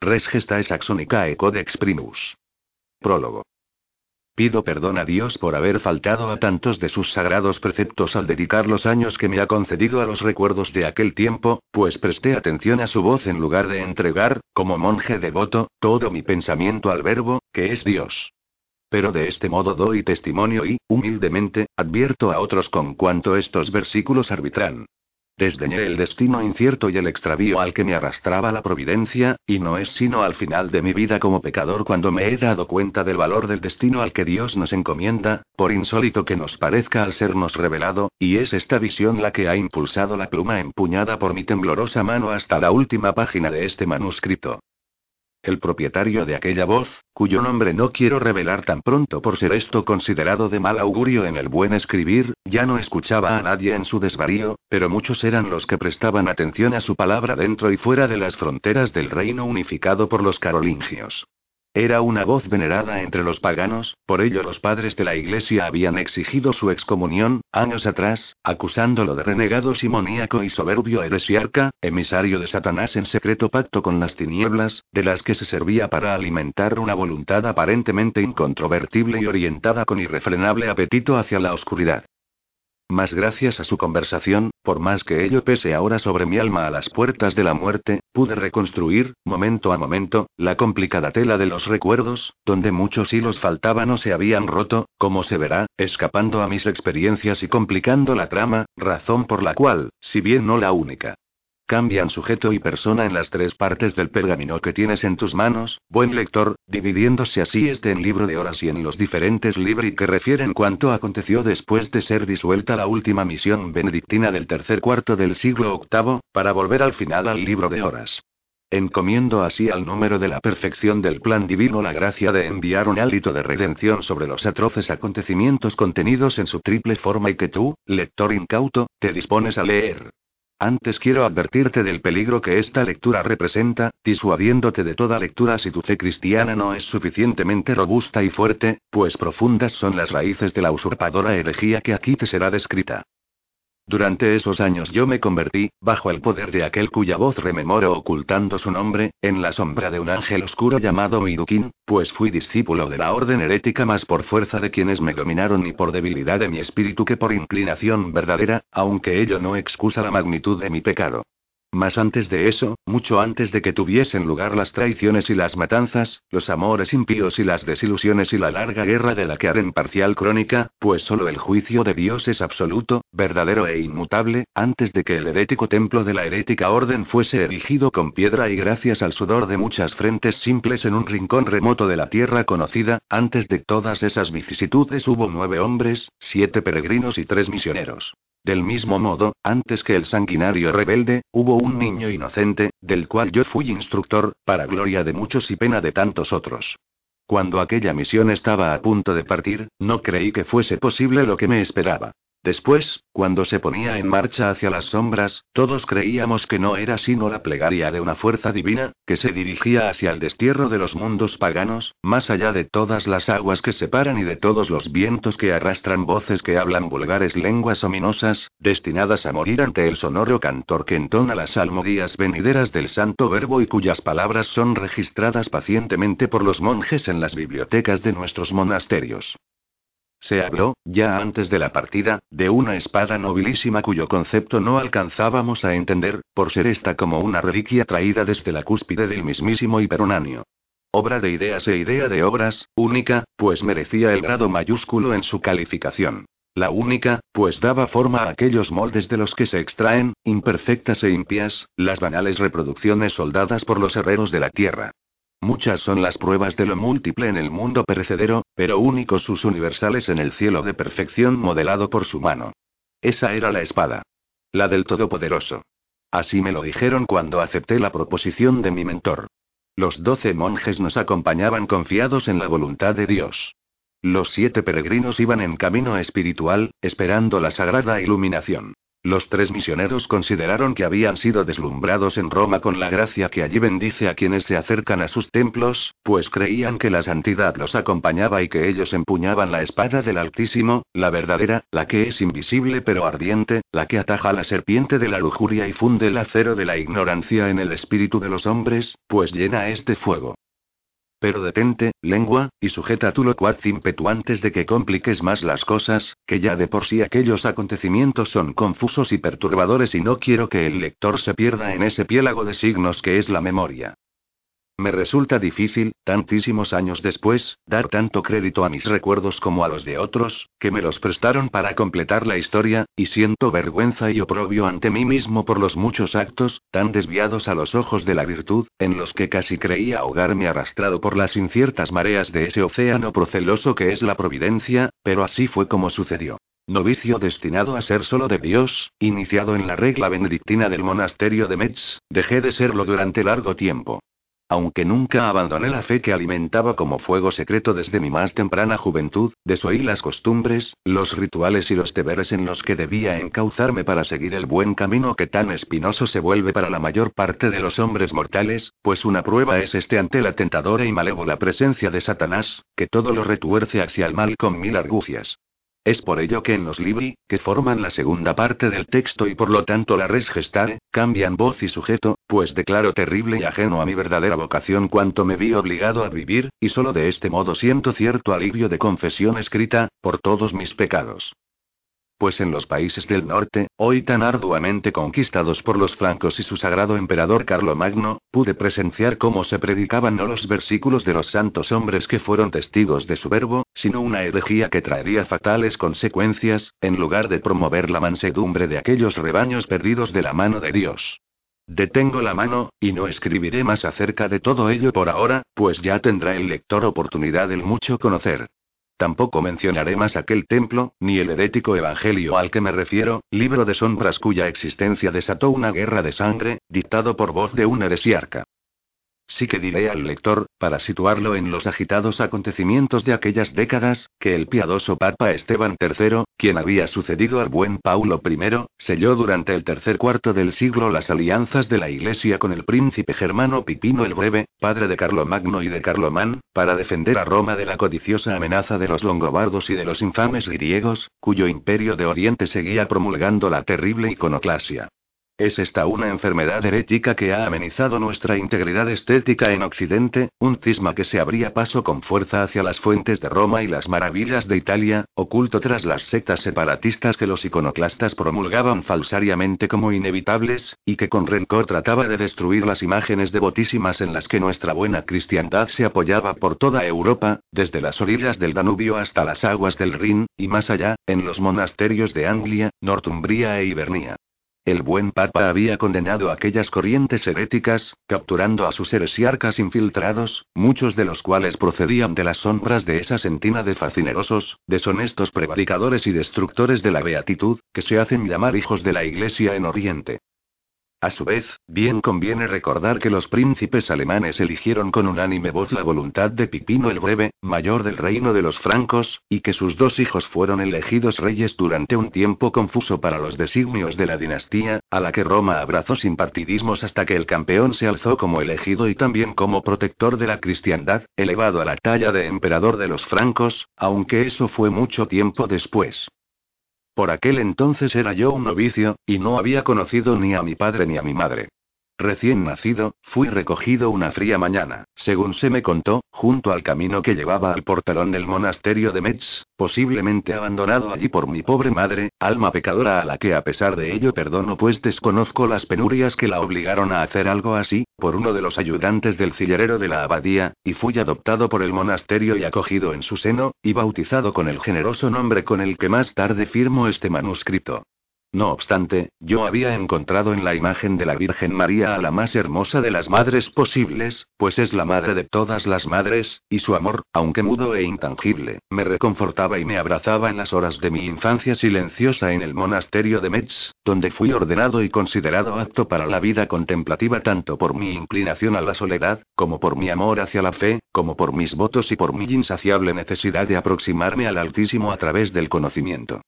Res gestae saxonica codex primus. Prólogo. Pido perdón a Dios por haber faltado a tantos de sus sagrados preceptos al dedicar los años que me ha concedido a los recuerdos de aquel tiempo, pues presté atención a su voz en lugar de entregar, como monje devoto, todo mi pensamiento al verbo, que es Dios. Pero de este modo doy testimonio y, humildemente, advierto a otros con cuanto estos versículos arbitran. Desdeñé el destino incierto y el extravío al que me arrastraba la providencia, y no es sino al final de mi vida como pecador cuando me he dado cuenta del valor del destino al que Dios nos encomienda, por insólito que nos parezca al sernos revelado, y es esta visión la que ha impulsado la pluma empuñada por mi temblorosa mano hasta la última página de este manuscrito. El propietario de aquella voz, cuyo nombre no quiero revelar tan pronto por ser esto considerado de mal augurio en el buen escribir, ya no escuchaba a nadie en su desvarío, pero muchos eran los que prestaban atención a su palabra dentro y fuera de las fronteras del reino unificado por los carolingios. Era una voz venerada entre los paganos, por ello los padres de la Iglesia habían exigido su excomunión, años atrás, acusándolo de renegado simoníaco y soberbio heresiarca, emisario de Satanás en secreto pacto con las tinieblas, de las que se servía para alimentar una voluntad aparentemente incontrovertible y orientada con irrefrenable apetito hacia la oscuridad. Más gracias a su conversación, por más que ello pese ahora sobre mi alma a las puertas de la muerte, pude reconstruir, momento a momento, la complicada tela de los recuerdos, donde muchos hilos faltaban o se habían roto, como se verá, escapando a mis experiencias y complicando la trama, razón por la cual, si bien no la única, Cambian sujeto y persona en las tres partes del pergamino que tienes en tus manos, buen lector, dividiéndose así este en libro de horas y en los diferentes libri que refieren cuanto aconteció después de ser disuelta la última misión benedictina del tercer cuarto del siglo VIII, para volver al final al libro de horas. Encomiendo así al número de la perfección del plan divino la gracia de enviar un hálito de redención sobre los atroces acontecimientos contenidos en su triple forma y que tú, lector incauto, te dispones a leer. Antes quiero advertirte del peligro que esta lectura representa, disuadiéndote de toda lectura si tu fe cristiana no es suficientemente robusta y fuerte, pues profundas son las raíces de la usurpadora herejía que aquí te será descrita. Durante esos años yo me convertí, bajo el poder de aquel cuya voz rememoro ocultando su nombre, en la sombra de un ángel oscuro llamado Midukin, pues fui discípulo de la orden herética más por fuerza de quienes me dominaron y por debilidad de mi espíritu que por inclinación verdadera, aunque ello no excusa la magnitud de mi pecado. Mas antes de eso, mucho antes de que tuviesen lugar las traiciones y las matanzas, los amores impíos y las desilusiones y la larga guerra de la que haré parcial crónica, pues solo el juicio de Dios es absoluto, verdadero e inmutable, antes de que el herético templo de la herética orden fuese erigido con piedra y gracias al sudor de muchas frentes simples en un rincón remoto de la tierra conocida, antes de todas esas vicisitudes hubo nueve hombres, siete peregrinos y tres misioneros. Del mismo modo, antes que el sanguinario rebelde, hubo un niño inocente, del cual yo fui instructor, para gloria de muchos y pena de tantos otros. Cuando aquella misión estaba a punto de partir, no creí que fuese posible lo que me esperaba. Después, cuando se ponía en marcha hacia las sombras, todos creíamos que no era sino la plegaria de una fuerza divina, que se dirigía hacia el destierro de los mundos paganos, más allá de todas las aguas que separan y de todos los vientos que arrastran voces que hablan vulgares lenguas ominosas, destinadas a morir ante el sonoro cantor que entona las salmodías venideras del santo verbo y cuyas palabras son registradas pacientemente por los monjes en las bibliotecas de nuestros monasterios. Se habló, ya antes de la partida, de una espada nobilísima cuyo concepto no alcanzábamos a entender, por ser esta como una reliquia traída desde la cúspide del mismísimo Hiperonanio. Obra de ideas e idea de obras, única, pues merecía el grado mayúsculo en su calificación. La única, pues daba forma a aquellos moldes de los que se extraen, imperfectas e impias, las banales reproducciones soldadas por los herreros de la tierra. Muchas son las pruebas de lo múltiple en el mundo perecedero, pero únicos sus universales en el cielo de perfección modelado por su mano. Esa era la espada. La del Todopoderoso. Así me lo dijeron cuando acepté la proposición de mi mentor. Los doce monjes nos acompañaban confiados en la voluntad de Dios. Los siete peregrinos iban en camino espiritual, esperando la sagrada iluminación. Los tres misioneros consideraron que habían sido deslumbrados en Roma con la gracia que allí bendice a quienes se acercan a sus templos, pues creían que la santidad los acompañaba y que ellos empuñaban la espada del Altísimo, la verdadera, la que es invisible pero ardiente, la que ataja la serpiente de la lujuria y funde el acero de la ignorancia en el espíritu de los hombres, pues llena este fuego. Pero detente, lengua, y sujeta tu locuaz ímpetu antes de que compliques más las cosas, que ya de por sí aquellos acontecimientos son confusos y perturbadores y no quiero que el lector se pierda en ese piélago de signos que es la memoria. Me resulta difícil, tantísimos años después, dar tanto crédito a mis recuerdos como a los de otros, que me los prestaron para completar la historia, y siento vergüenza y oprobio ante mí mismo por los muchos actos, tan desviados a los ojos de la virtud, en los que casi creía ahogarme arrastrado por las inciertas mareas de ese océano proceloso que es la providencia, pero así fue como sucedió. Novicio destinado a ser solo de Dios, iniciado en la regla benedictina del monasterio de Metz, dejé de serlo durante largo tiempo. Aunque nunca abandoné la fe que alimentaba como fuego secreto desde mi más temprana juventud, desoí las costumbres, los rituales y los deberes en los que debía encauzarme para seguir el buen camino que tan espinoso se vuelve para la mayor parte de los hombres mortales, pues una prueba es este ante la tentadora y malévola presencia de Satanás, que todo lo retuerce hacia el mal con mil argucias. Es por ello que en los libri, que forman la segunda parte del texto y por lo tanto la res gestare, cambian voz y sujeto, pues declaro terrible y ajeno a mi verdadera vocación cuanto me vi obligado a vivir, y solo de este modo siento cierto alivio de confesión escrita, por todos mis pecados. Pues en los países del norte, hoy tan arduamente conquistados por los francos y su sagrado emperador Carlomagno, pude presenciar cómo se predicaban no los versículos de los santos hombres que fueron testigos de su verbo, sino una herejía que traería fatales consecuencias, en lugar de promover la mansedumbre de aquellos rebaños perdidos de la mano de Dios. Detengo la mano, y no escribiré más acerca de todo ello por ahora, pues ya tendrá el lector oportunidad del mucho conocer. Tampoco mencionaré más aquel templo, ni el herético evangelio al que me refiero, libro de sombras cuya existencia desató una guerra de sangre, dictado por voz de un heresiarca. Sí que diré al lector, para situarlo en los agitados acontecimientos de aquellas décadas, que el piadoso Papa Esteban III, quien había sucedido al buen Paulo I, selló durante el tercer cuarto del siglo las alianzas de la Iglesia con el príncipe germano Pipino el Breve, padre de Carlomagno y de Carlomán, para defender a Roma de la codiciosa amenaza de los longobardos y de los infames griegos, cuyo imperio de Oriente seguía promulgando la terrible iconoclasia. Es esta una enfermedad herética que ha amenizado nuestra integridad estética en Occidente, un cisma que se abría paso con fuerza hacia las fuentes de Roma y las maravillas de Italia, oculto tras las sectas separatistas que los iconoclastas promulgaban falsariamente como inevitables, y que con rencor trataba de destruir las imágenes devotísimas en las que nuestra buena cristiandad se apoyaba por toda Europa, desde las orillas del Danubio hasta las aguas del Rin, y más allá, en los monasterios de Anglia, Northumbria e Hibernia. El buen Papa había condenado aquellas corrientes heréticas, capturando a sus heresiarcas infiltrados, muchos de los cuales procedían de las sombras de esa sentina de fascinerosos, deshonestos prevaricadores y destructores de la beatitud, que se hacen llamar hijos de la Iglesia en Oriente. A su vez, bien conviene recordar que los príncipes alemanes eligieron con unánime voz la voluntad de Pipino el Breve, mayor del reino de los francos, y que sus dos hijos fueron elegidos reyes durante un tiempo confuso para los designios de la dinastía, a la que Roma abrazó sin partidismos hasta que el campeón se alzó como elegido y también como protector de la cristiandad, elevado a la talla de emperador de los francos, aunque eso fue mucho tiempo después. Por aquel entonces era yo un novicio, y no había conocido ni a mi padre ni a mi madre. Recién nacido, fui recogido una fría mañana, según se me contó, junto al camino que llevaba al portalón del monasterio de Metz, posiblemente abandonado allí por mi pobre madre, alma pecadora a la que a pesar de ello perdono pues desconozco las penurias que la obligaron a hacer algo así, por uno de los ayudantes del cillerero de la abadía, y fui adoptado por el monasterio y acogido en su seno, y bautizado con el generoso nombre con el que más tarde firmo este manuscrito. No obstante, yo había encontrado en la imagen de la Virgen María a la más hermosa de las madres posibles, pues es la madre de todas las madres, y su amor, aunque mudo e intangible, me reconfortaba y me abrazaba en las horas de mi infancia silenciosa en el monasterio de Metz, donde fui ordenado y considerado apto para la vida contemplativa tanto por mi inclinación a la soledad, como por mi amor hacia la fe, como por mis votos y por mi insaciable necesidad de aproximarme al Altísimo a través del conocimiento.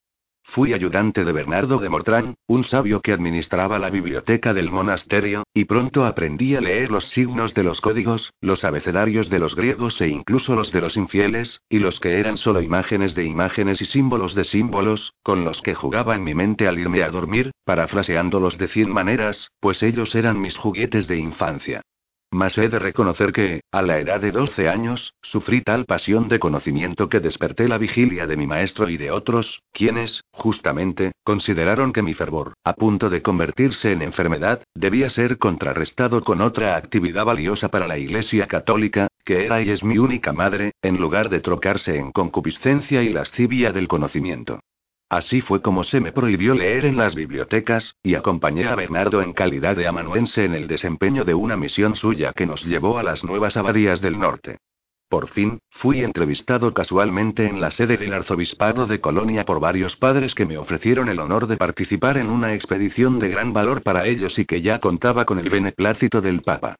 Fui ayudante de Bernardo de Mortrán, un sabio que administraba la biblioteca del monasterio, y pronto aprendí a leer los signos de los códigos, los abecedarios de los griegos e incluso los de los infieles, y los que eran solo imágenes de imágenes y símbolos de símbolos, con los que jugaba en mi mente al irme a dormir, parafraseándolos de cien maneras, pues ellos eran mis juguetes de infancia. Mas he de reconocer que, a la edad de 12 años, sufrí tal pasión de conocimiento que desperté la vigilia de mi maestro y de otros, quienes, justamente, consideraron que mi fervor, a punto de convertirse en enfermedad, debía ser contrarrestado con otra actividad valiosa para la Iglesia Católica, que era y es mi única madre, en lugar de trocarse en concupiscencia y lascivia del conocimiento. Así fue como se me prohibió leer en las bibliotecas, y acompañé a Bernardo en calidad de amanuense en el desempeño de una misión suya que nos llevó a las nuevas abadías del norte. Por fin, fui entrevistado casualmente en la sede del arzobispado de Colonia por varios padres que me ofrecieron el honor de participar en una expedición de gran valor para ellos y que ya contaba con el beneplácito del Papa.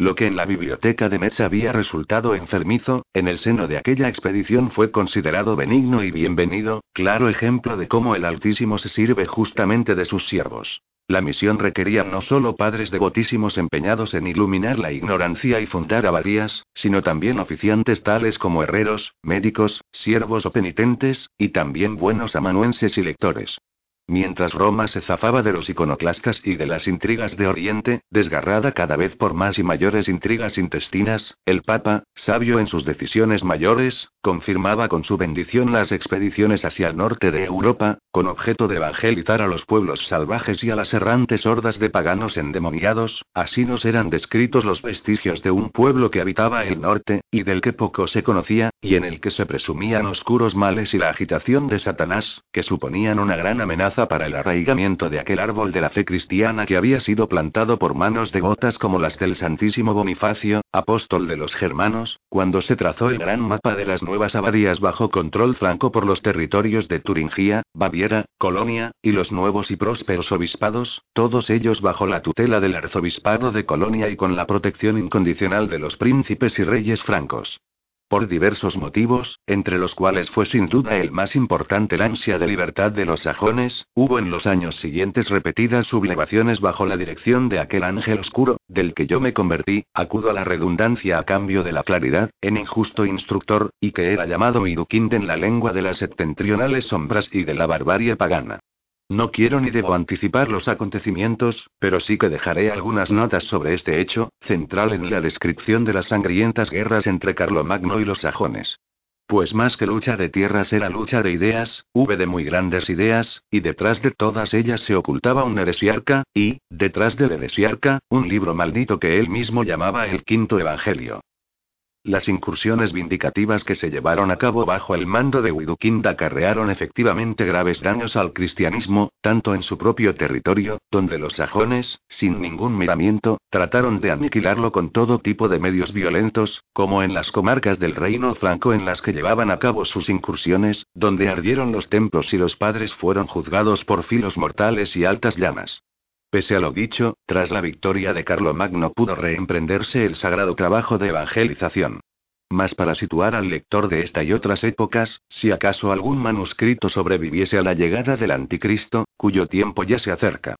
Lo que en la biblioteca de Metz había resultado enfermizo, en el seno de aquella expedición fue considerado benigno y bienvenido, claro ejemplo de cómo el Altísimo se sirve justamente de sus siervos. La misión requería no solo padres devotísimos empeñados en iluminar la ignorancia y fundar abadías, sino también oficiantes tales como herreros, médicos, siervos o penitentes, y también buenos amanuenses y lectores. Mientras Roma se zafaba de los iconoclastas y de las intrigas de Oriente, desgarrada cada vez por más y mayores intrigas intestinas, el Papa, sabio en sus decisiones mayores, confirmaba con su bendición las expediciones hacia el norte de Europa, con objeto de evangelizar a los pueblos salvajes y a las errantes hordas de paganos endemoniados, así nos eran descritos los vestigios de un pueblo que habitaba el norte, y del que poco se conocía, y en el que se presumían oscuros males y la agitación de Satanás, que suponían una gran amenaza para el arraigamiento de aquel árbol de la fe cristiana que había sido plantado por manos devotas como las del Santísimo Bonifacio, apóstol de los germanos, cuando se trazó el gran mapa de las nuevas abadías bajo control franco por los territorios de Turingia, Baviera, Colonia, y los nuevos y prósperos obispados, todos ellos bajo la tutela del arzobispado de Colonia y con la protección incondicional de los príncipes y reyes francos. Por diversos motivos, entre los cuales fue sin duda el más importante la ansia de libertad de los sajones, hubo en los años siguientes repetidas sublevaciones bajo la dirección de aquel ángel oscuro, del que yo me convertí, acudo a la redundancia a cambio de la claridad, en injusto instructor, y que era llamado Midukind en la lengua de las septentrionales sombras y de la barbarie pagana. No quiero ni debo anticipar los acontecimientos, pero sí que dejaré algunas notas sobre este hecho, central en la descripción de las sangrientas guerras entre Carlomagno y los sajones. Pues más que lucha de tierras era lucha de ideas, hube de muy grandes ideas, y detrás de todas ellas se ocultaba un heresiarca, y, detrás del heresiarca, un libro maldito que él mismo llamaba el Quinto Evangelio. Las incursiones vindicativas que se llevaron a cabo bajo el mando de Widukind acarrearon efectivamente graves daños al cristianismo, tanto en su propio territorio, donde los sajones, sin ningún miramiento, trataron de aniquilarlo con todo tipo de medios violentos, como en las comarcas del reino franco en las que llevaban a cabo sus incursiones, donde ardieron los templos y los padres fueron juzgados por filos mortales y altas llamas. Pese a lo dicho, tras la victoria de Carlomagno pudo reemprenderse el sagrado trabajo de evangelización. Mas para situar al lector de esta y otras épocas, si acaso algún manuscrito sobreviviese a la llegada del anticristo, cuyo tiempo ya se acerca.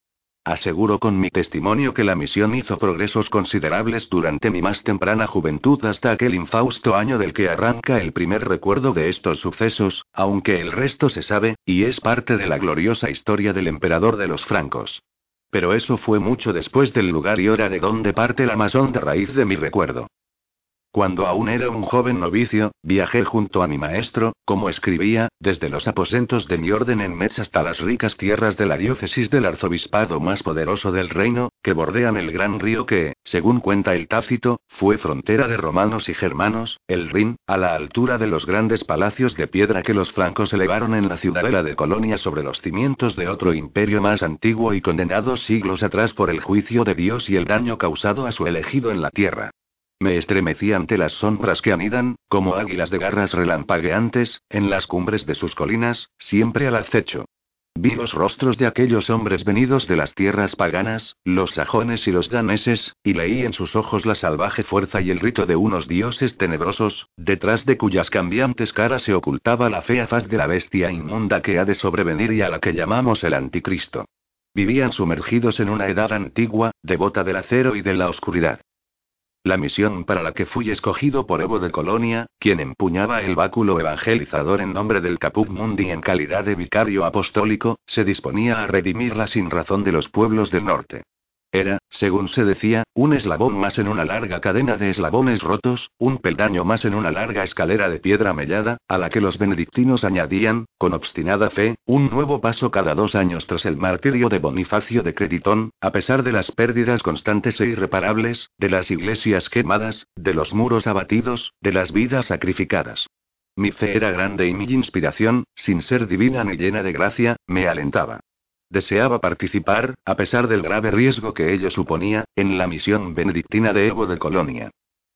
Aseguro con mi testimonio que la misión hizo progresos considerables durante mi más temprana juventud hasta aquel infausto año del que arranca el primer recuerdo de estos sucesos, aunque el resto se sabe, y es parte de la gloriosa historia del emperador de los francos. Pero eso fue mucho después del lugar y hora de donde parte la más honda raíz de mi recuerdo. Cuando aún era un joven novicio, viajé junto a mi maestro, como escribía, desde los aposentos de mi orden en Metz hasta las ricas tierras de la diócesis del arzobispado más poderoso del reino, que bordean el gran río que, según cuenta el Tácito, fue frontera de romanos y germanos, el Rin, a la altura de los grandes palacios de piedra que los francos elevaron en la ciudadela de Colonia sobre los cimientos de otro imperio más antiguo y condenado siglos atrás por el juicio de Dios y el daño causado a su elegido en la tierra. Me estremecí ante las sombras que anidan, como águilas de garras relampagueantes, en las cumbres de sus colinas, siempre al acecho. vi los rostros de aquellos hombres venidos de las tierras paganas, los sajones y los daneses, y leí en sus ojos la salvaje fuerza y el rito de unos dioses tenebrosos, detrás de cuyas cambiantes caras se ocultaba la fea faz de la bestia inmunda que ha de sobrevenir y a la que llamamos el anticristo. Vivían sumergidos en una edad antigua, devota del acero y de la oscuridad. La misión para la que fui escogido por Evo de Colonia, quien empuñaba el báculo evangelizador en nombre del Caput Mundi en calidad de vicario apostólico, se disponía a redimir la sinrazón de los pueblos del norte. Era, según se decía, un eslabón más en una larga cadena de eslabones rotos, un peldaño más en una larga escalera de piedra mellada, a la que los benedictinos añadían, con obstinada fe, un nuevo paso cada dos años tras el martirio de Bonifacio de Creditón, a pesar de las pérdidas constantes e irreparables, de las iglesias quemadas, de los muros abatidos, de las vidas sacrificadas. Mi fe era grande y mi inspiración, sin ser divina ni llena de gracia, me alentaba. Deseaba participar, a pesar del grave riesgo que ello suponía, en la misión benedictina de Evo de Colonia.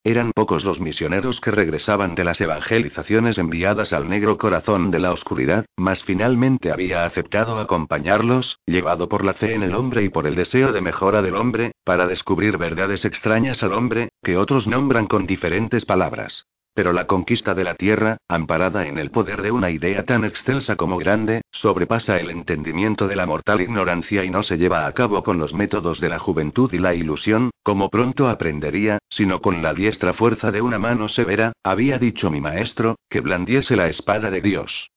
Eran pocos los misioneros que regresaban de las evangelizaciones enviadas al negro corazón de la oscuridad, mas finalmente había aceptado acompañarlos, llevado por la fe en el hombre y por el deseo de mejora del hombre, para descubrir verdades extrañas al hombre, que otros nombran con diferentes palabras. Pero la conquista de la Tierra, amparada en el poder de una idea tan extensa como grande, sobrepasa el entendimiento de la mortal ignorancia y no se lleva a cabo con los métodos de la juventud y la ilusión, como pronto aprendería, sino con la diestra fuerza de una mano severa, había dicho mi maestro, que blandiese la espada de Dios.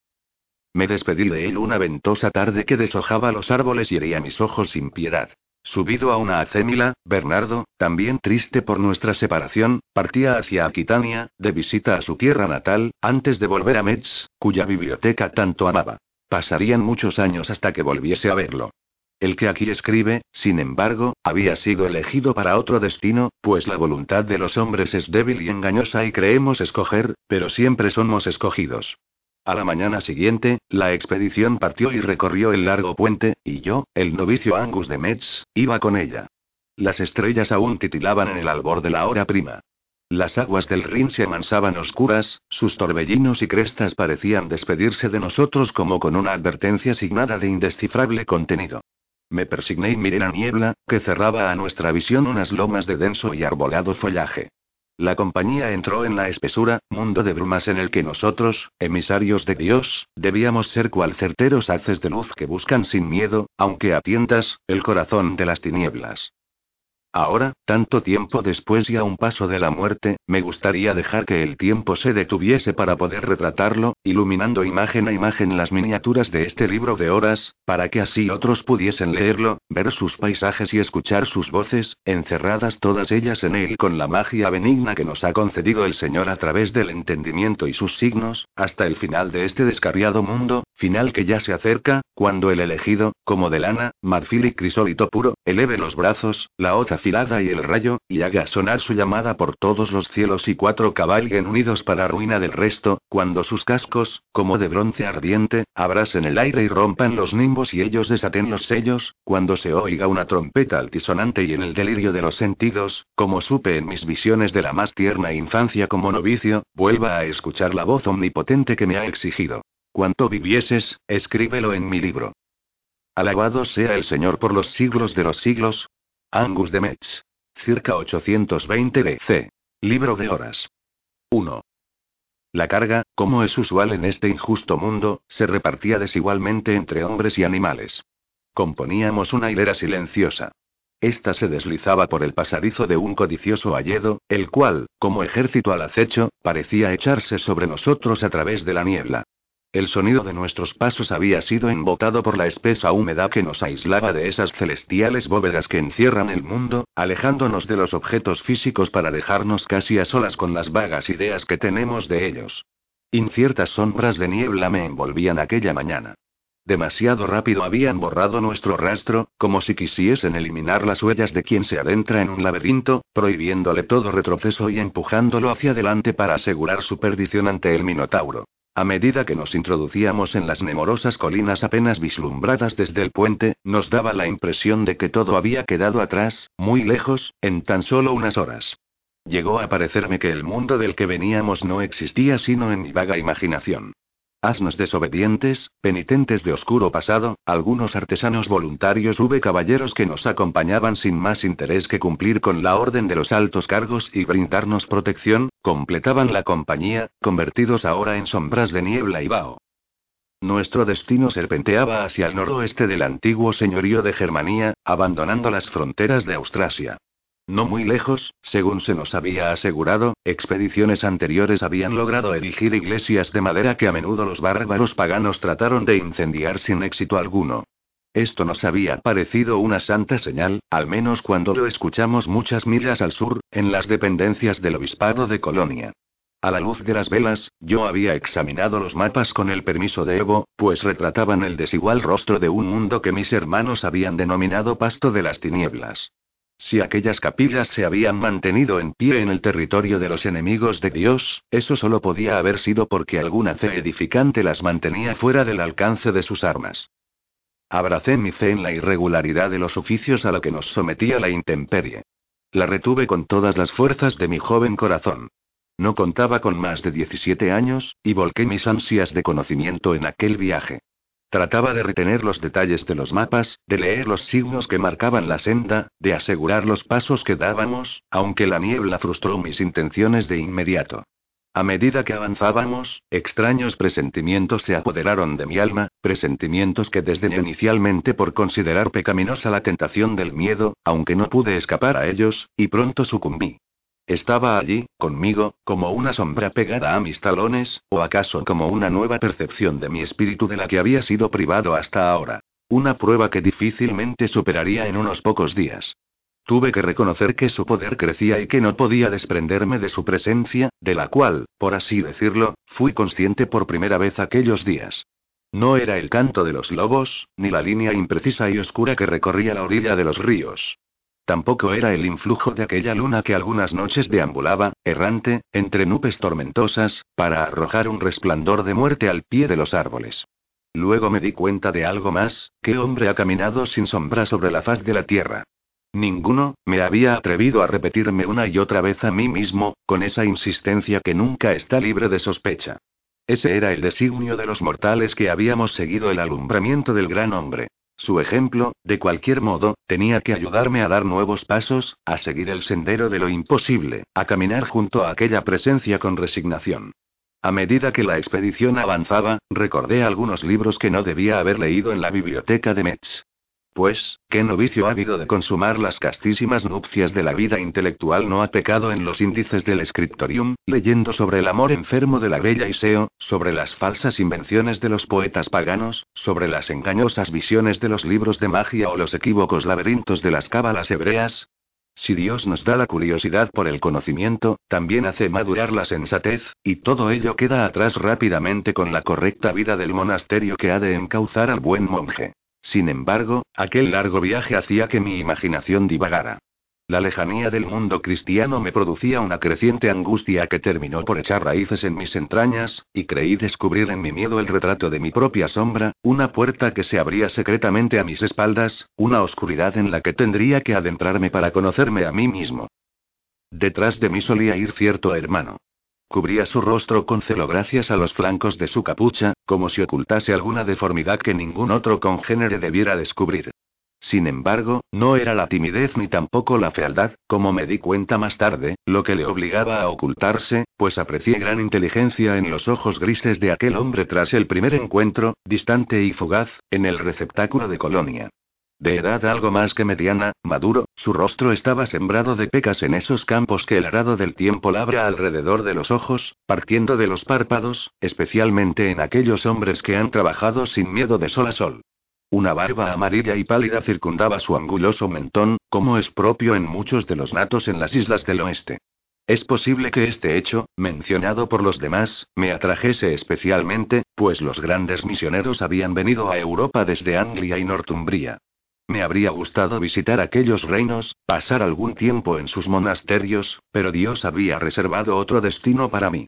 Me despedí de él una ventosa tarde que deshojaba los árboles y hería mis ojos sin piedad. Subido a una acémila, Bernardo, también triste por nuestra separación, partía hacia Aquitania, de visita a su tierra natal, antes de volver a Metz, cuya biblioteca tanto amaba. Pasarían muchos años hasta que volviese a verlo. El que aquí escribe, sin embargo, había sido elegido para otro destino, pues la voluntad de los hombres es débil y engañosa y creemos escoger, pero siempre somos escogidos. A la mañana siguiente, la expedición partió y recorrió el largo puente, y yo, el novicio Angus de Metz, iba con ella. Las estrellas aún titilaban en el albor de la hora prima. Las aguas del Rin se amansaban oscuras, sus torbellinos y crestas parecían despedirse de nosotros como con una advertencia signada de indescifrable contenido. Me persigné y miré la niebla, que cerraba a nuestra visión unas lomas de denso y arbolado follaje. La compañía entró en la espesura, mundo de brumas en el que nosotros, emisarios de Dios, debíamos ser cual certeros haces de luz que buscan sin miedo, aunque a tientas, el corazón de las tinieblas. Ahora, tanto tiempo después y a un paso de la muerte, me gustaría dejar que el tiempo se detuviese para poder retratarlo, iluminando imagen a imagen las miniaturas de este libro de horas, para que así otros pudiesen leerlo, ver sus paisajes y escuchar sus voces, encerradas todas ellas en él con la magia benigna que nos ha concedido el Señor a través del entendimiento y sus signos, hasta el final de este descarriado mundo, final que ya se acerca, cuando el elegido, como de lana, marfil y crisólito puro, eleve los brazos, la hoz y el rayo, y haga sonar su llamada por todos los cielos y cuatro cabalguen unidos para ruina del resto, cuando sus cascos, como de bronce ardiente, abrasen el aire y rompan los nimbos y ellos desaten los sellos, cuando se oiga una trompeta altisonante y en el delirio de los sentidos, como supe en mis visiones de la más tierna infancia como novicio, vuelva a escuchar la voz omnipotente que me ha exigido. Cuanto vivieses, escríbelo en mi libro. Alabado sea el Señor por los siglos de los siglos. Angus de Metz. Circa 820 DC. Libro de horas. 1. La carga, como es usual en este injusto mundo, se repartía desigualmente entre hombres y animales. Componíamos una hilera silenciosa. Esta se deslizaba por el pasadizo de un codicioso hayedo, el cual, como ejército al acecho, parecía echarse sobre nosotros a través de la niebla. El sonido de nuestros pasos había sido embotado por la espesa humedad que nos aislaba de esas celestiales bóvedas que encierran el mundo, alejándonos de los objetos físicos para dejarnos casi a solas con las vagas ideas que tenemos de ellos. Inciertas sombras de niebla me envolvían aquella mañana. Demasiado rápido habían borrado nuestro rastro, como si quisiesen eliminar las huellas de quien se adentra en un laberinto, prohibiéndole todo retroceso y empujándolo hacia adelante para asegurar su perdición ante el Minotauro. A medida que nos introducíamos en las nemorosas colinas apenas vislumbradas desde el puente, nos daba la impresión de que todo había quedado atrás, muy lejos, en tan solo unas horas. Llegó a parecerme que el mundo del que veníamos no existía sino en mi vaga imaginación. Asnos desobedientes, penitentes de oscuro pasado, algunos artesanos voluntarios hube caballeros que nos acompañaban sin más interés que cumplir con la orden de los altos cargos y brindarnos protección, completaban la compañía, convertidos ahora en sombras de niebla y vaho. Nuestro destino serpenteaba hacia el noroeste del antiguo señorío de Germanía, abandonando las fronteras de Austrasia. No muy lejos, según se nos había asegurado, expediciones anteriores habían logrado erigir iglesias de madera que a menudo los bárbaros paganos trataron de incendiar sin éxito alguno. Esto nos había parecido una santa señal, al menos cuando lo escuchamos muchas millas al sur, en las dependencias del obispado de Colonia. A la luz de las velas, yo había examinado los mapas con el permiso de Evo, pues retrataban el desigual rostro de un mundo que mis hermanos habían denominado pasto de las tinieblas. Si aquellas capillas se habían mantenido en pie en el territorio de los enemigos de Dios, eso solo podía haber sido porque alguna fe edificante las mantenía fuera del alcance de sus armas. Abracé mi fe en la irregularidad de los oficios a lo que nos sometía la intemperie. La retuve con todas las fuerzas de mi joven corazón. No contaba con más de 17 años, y volqué mis ansias de conocimiento en aquel viaje. Trataba de retener los detalles de los mapas, de leer los signos que marcaban la senda, de asegurar los pasos que dábamos, aunque la niebla frustró mis intenciones de inmediato. A medida que avanzábamos, extraños presentimientos se apoderaron de mi alma, presentimientos que desde inicialmente por considerar pecaminosa la tentación del miedo, aunque no pude escapar a ellos, y pronto sucumbí. Estaba allí, conmigo, como una sombra pegada a mis talones, o acaso como una nueva percepción de mi espíritu de la que había sido privado hasta ahora. Una prueba que difícilmente superaría en unos pocos días. Tuve que reconocer que su poder crecía y que no podía desprenderme de su presencia, de la cual, por así decirlo, fui consciente por primera vez aquellos días. No era el canto de los lobos, ni la línea imprecisa y oscura que recorría la orilla de los ríos. Tampoco era el influjo de aquella luna que algunas noches deambulaba, errante, entre nubes tormentosas, para arrojar un resplandor de muerte al pie de los árboles. Luego me di cuenta de algo más, ¿qué hombre ha caminado sin sombra sobre la faz de la tierra? Ninguno, me había atrevido a repetirme una y otra vez a mí mismo, con esa insistencia que nunca está libre de sospecha. Ese era el designio de los mortales que habíamos seguido el alumbramiento del gran hombre. Su ejemplo, de cualquier modo, tenía que ayudarme a dar nuevos pasos, a seguir el sendero de lo imposible, a caminar junto a aquella presencia con resignación. A medida que la expedición avanzaba, recordé algunos libros que no debía haber leído en la biblioteca de Metz. Pues, ¿qué novicio ávido de consumar las castísimas nupcias de la vida intelectual no ha pecado en los índices del scriptorium, leyendo sobre el amor enfermo de la bella Iseo, sobre las falsas invenciones de los poetas paganos, sobre las engañosas visiones de los libros de magia o los equívocos laberintos de las cábalas hebreas? Si Dios nos da la curiosidad por el conocimiento, también hace madurar la sensatez, y todo ello queda atrás rápidamente con la correcta vida del monasterio que ha de encauzar al buen monje. Sin embargo, aquel largo viaje hacía que mi imaginación divagara. La lejanía del mundo cristiano me producía una creciente angustia que terminó por echar raíces en mis entrañas, y creí descubrir en mi miedo el retrato de mi propia sombra, una puerta que se abría secretamente a mis espaldas, una oscuridad en la que tendría que adentrarme para conocerme a mí mismo. Detrás de mí solía ir cierto hermano. Cubría su rostro con celo gracias a los flancos de su capucha, como si ocultase alguna deformidad que ningún otro congénere debiera descubrir. Sin embargo, no era la timidez ni tampoco la fealdad, como me di cuenta más tarde, lo que le obligaba a ocultarse, pues aprecié gran inteligencia en los ojos grises de aquel hombre tras el primer encuentro, distante y fugaz, en el receptáculo de Colonia. De edad algo más que mediana, maduro, su rostro estaba sembrado de pecas en esos campos que el arado del tiempo labra alrededor de los ojos, partiendo de los párpados, especialmente en aquellos hombres que han trabajado sin miedo de sol a sol. Una barba amarilla y pálida circundaba su anguloso mentón, como es propio en muchos de los natos en las islas del oeste. Es posible que este hecho, mencionado por los demás, me atrajese especialmente, pues los grandes misioneros habían venido a Europa desde Anglia y Northumbria. Me habría gustado visitar aquellos reinos, pasar algún tiempo en sus monasterios, pero Dios había reservado otro destino para mí.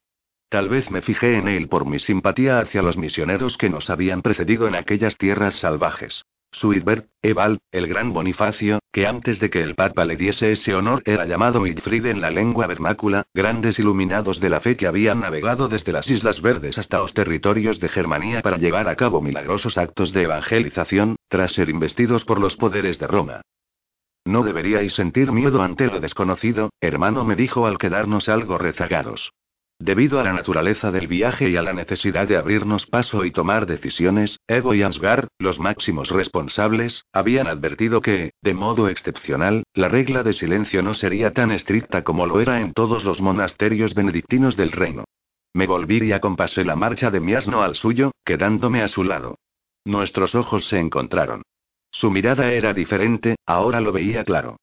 Tal vez me fijé en él por mi simpatía hacia los misioneros que nos habían precedido en aquellas tierras salvajes. Suibert, Eval, el gran Bonifacio, que antes de que el Papa le diese ese honor era llamado Wilfrid en la lengua vernácula, grandes iluminados de la fe que habían navegado desde las Islas Verdes hasta los territorios de Germania para llevar a cabo milagrosos actos de evangelización, tras ser investidos por los poderes de Roma. No deberíais sentir miedo ante lo desconocido, hermano me dijo al quedarnos algo rezagados. Debido a la naturaleza del viaje y a la necesidad de abrirnos paso y tomar decisiones, Evo y Ansgar, los máximos responsables, habían advertido que, de modo excepcional, la regla de silencio no sería tan estricta como lo era en todos los monasterios benedictinos del reino. Me volví y acompasé la marcha de mi asno al suyo, quedándome a su lado. Nuestros ojos se encontraron. Su mirada era diferente, ahora lo veía claro.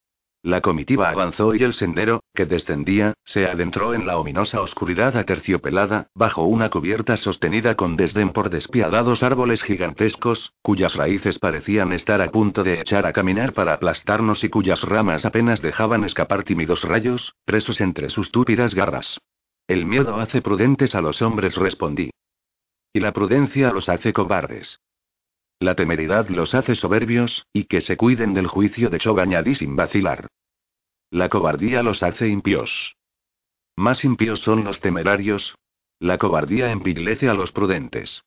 La comitiva avanzó y el sendero, que descendía, se adentró en la ominosa oscuridad aterciopelada, bajo una cubierta sostenida con desdén por despiadados árboles gigantescos, cuyas raíces parecían estar a punto de echar a caminar para aplastarnos y cuyas ramas apenas dejaban escapar tímidos rayos, presos entre sus túpidas garras. El miedo hace prudentes a los hombres, respondí. Y la prudencia los hace cobardes. La temeridad los hace soberbios, y que se cuiden del juicio de Chog añadí sin vacilar. La cobardía los hace impíos. Más impíos son los temerarios. La cobardía empiglece a los prudentes.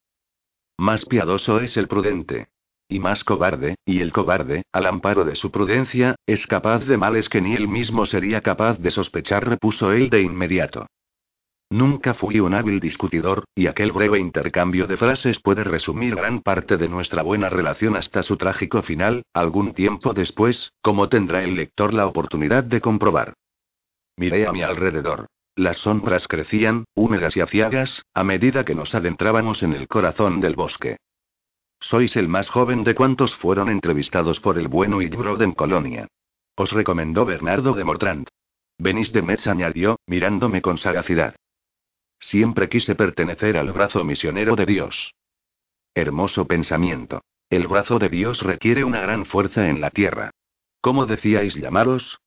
Más piadoso es el prudente. Y más cobarde, y el cobarde, al amparo de su prudencia, es capaz de males que ni él mismo sería capaz de sospechar, repuso él de inmediato. Nunca fui un hábil discutidor, y aquel breve intercambio de frases puede resumir gran parte de nuestra buena relación hasta su trágico final, algún tiempo después, como tendrá el lector la oportunidad de comprobar. Miré a mi alrededor. Las sombras crecían, húmedas y aciagas, a medida que nos adentrábamos en el corazón del bosque. Sois el más joven de cuantos fueron entrevistados por el bueno Ilbrod en Colonia. Os recomendó Bernardo de Mortrand. Venís de Metz, añadió, mirándome con sagacidad. Siempre quise pertenecer al brazo misionero de Dios. Hermoso pensamiento. El brazo de Dios requiere una gran fuerza en la tierra. ¿Cómo decíais llamaros?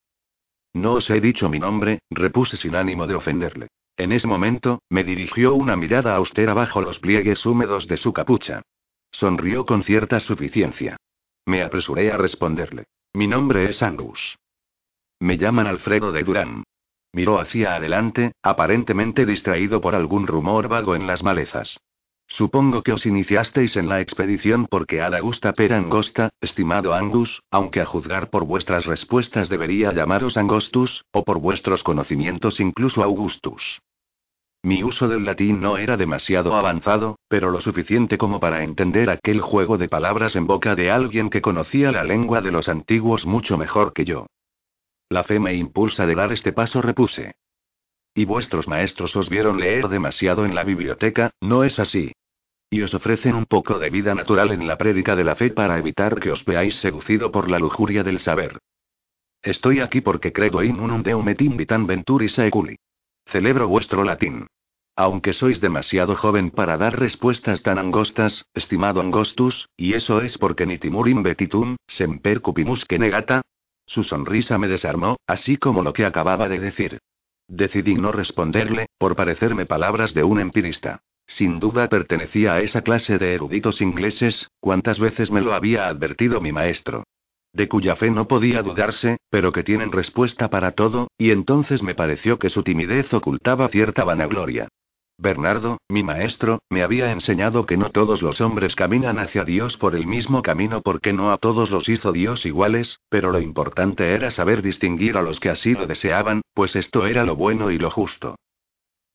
No os he dicho mi nombre, repuse sin ánimo de ofenderle. En ese momento, me dirigió una mirada austera bajo los pliegues húmedos de su capucha. Sonrió con cierta suficiencia. Me apresuré a responderle. Mi nombre es Angus. Me llaman Alfredo de Durán. Miró hacia adelante, aparentemente distraído por algún rumor vago en las malezas. Supongo que os iniciasteis en la expedición porque Ada gusta per angosta, estimado Angus, aunque a juzgar por vuestras respuestas debería llamaros Angostus, o por vuestros conocimientos incluso Augustus. Mi uso del latín no era demasiado avanzado, pero lo suficiente como para entender aquel juego de palabras en boca de alguien que conocía la lengua de los antiguos mucho mejor que yo. La fe me impulsa de dar este paso, repuse. Y vuestros maestros os vieron leer demasiado en la biblioteca, ¿no es así? Y os ofrecen un poco de vida natural en la prédica de la fe para evitar que os veáis seducido por la lujuria del saber. Estoy aquí porque creo in unum deum et invitam venturis seculi. Celebro vuestro latín. Aunque sois demasiado joven para dar respuestas tan angostas, estimado Angostus, y eso es porque ni timurim betitum, semper cupimus que negata, su sonrisa me desarmó, así como lo que acababa de decir. Decidí no responderle, por parecerme palabras de un empirista. Sin duda pertenecía a esa clase de eruditos ingleses, cuantas veces me lo había advertido mi maestro. De cuya fe no podía dudarse, pero que tienen respuesta para todo, y entonces me pareció que su timidez ocultaba cierta vanagloria. Bernardo, mi maestro, me había enseñado que no todos los hombres caminan hacia Dios por el mismo camino porque no a todos los hizo Dios iguales, pero lo importante era saber distinguir a los que así lo deseaban, pues esto era lo bueno y lo justo.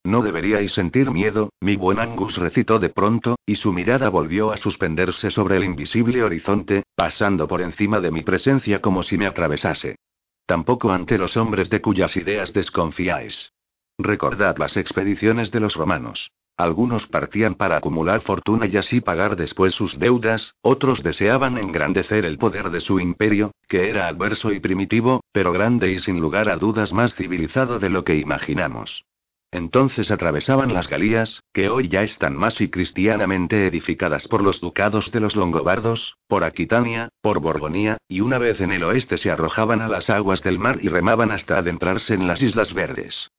No deberíais sentir miedo, mi buen Angus recitó de pronto, y su mirada volvió a suspenderse sobre el invisible horizonte, pasando por encima de mi presencia como si me atravesase. Tampoco ante los hombres de cuyas ideas desconfiáis. Recordad las expediciones de los romanos. Algunos partían para acumular fortuna y así pagar después sus deudas, otros deseaban engrandecer el poder de su imperio, que era adverso y primitivo, pero grande y sin lugar a dudas más civilizado de lo que imaginamos. Entonces atravesaban las Galías, que hoy ya están más y cristianamente edificadas por los ducados de los longobardos, por Aquitania, por Borgonía, y una vez en el oeste se arrojaban a las aguas del mar y remaban hasta adentrarse en las Islas Verdes.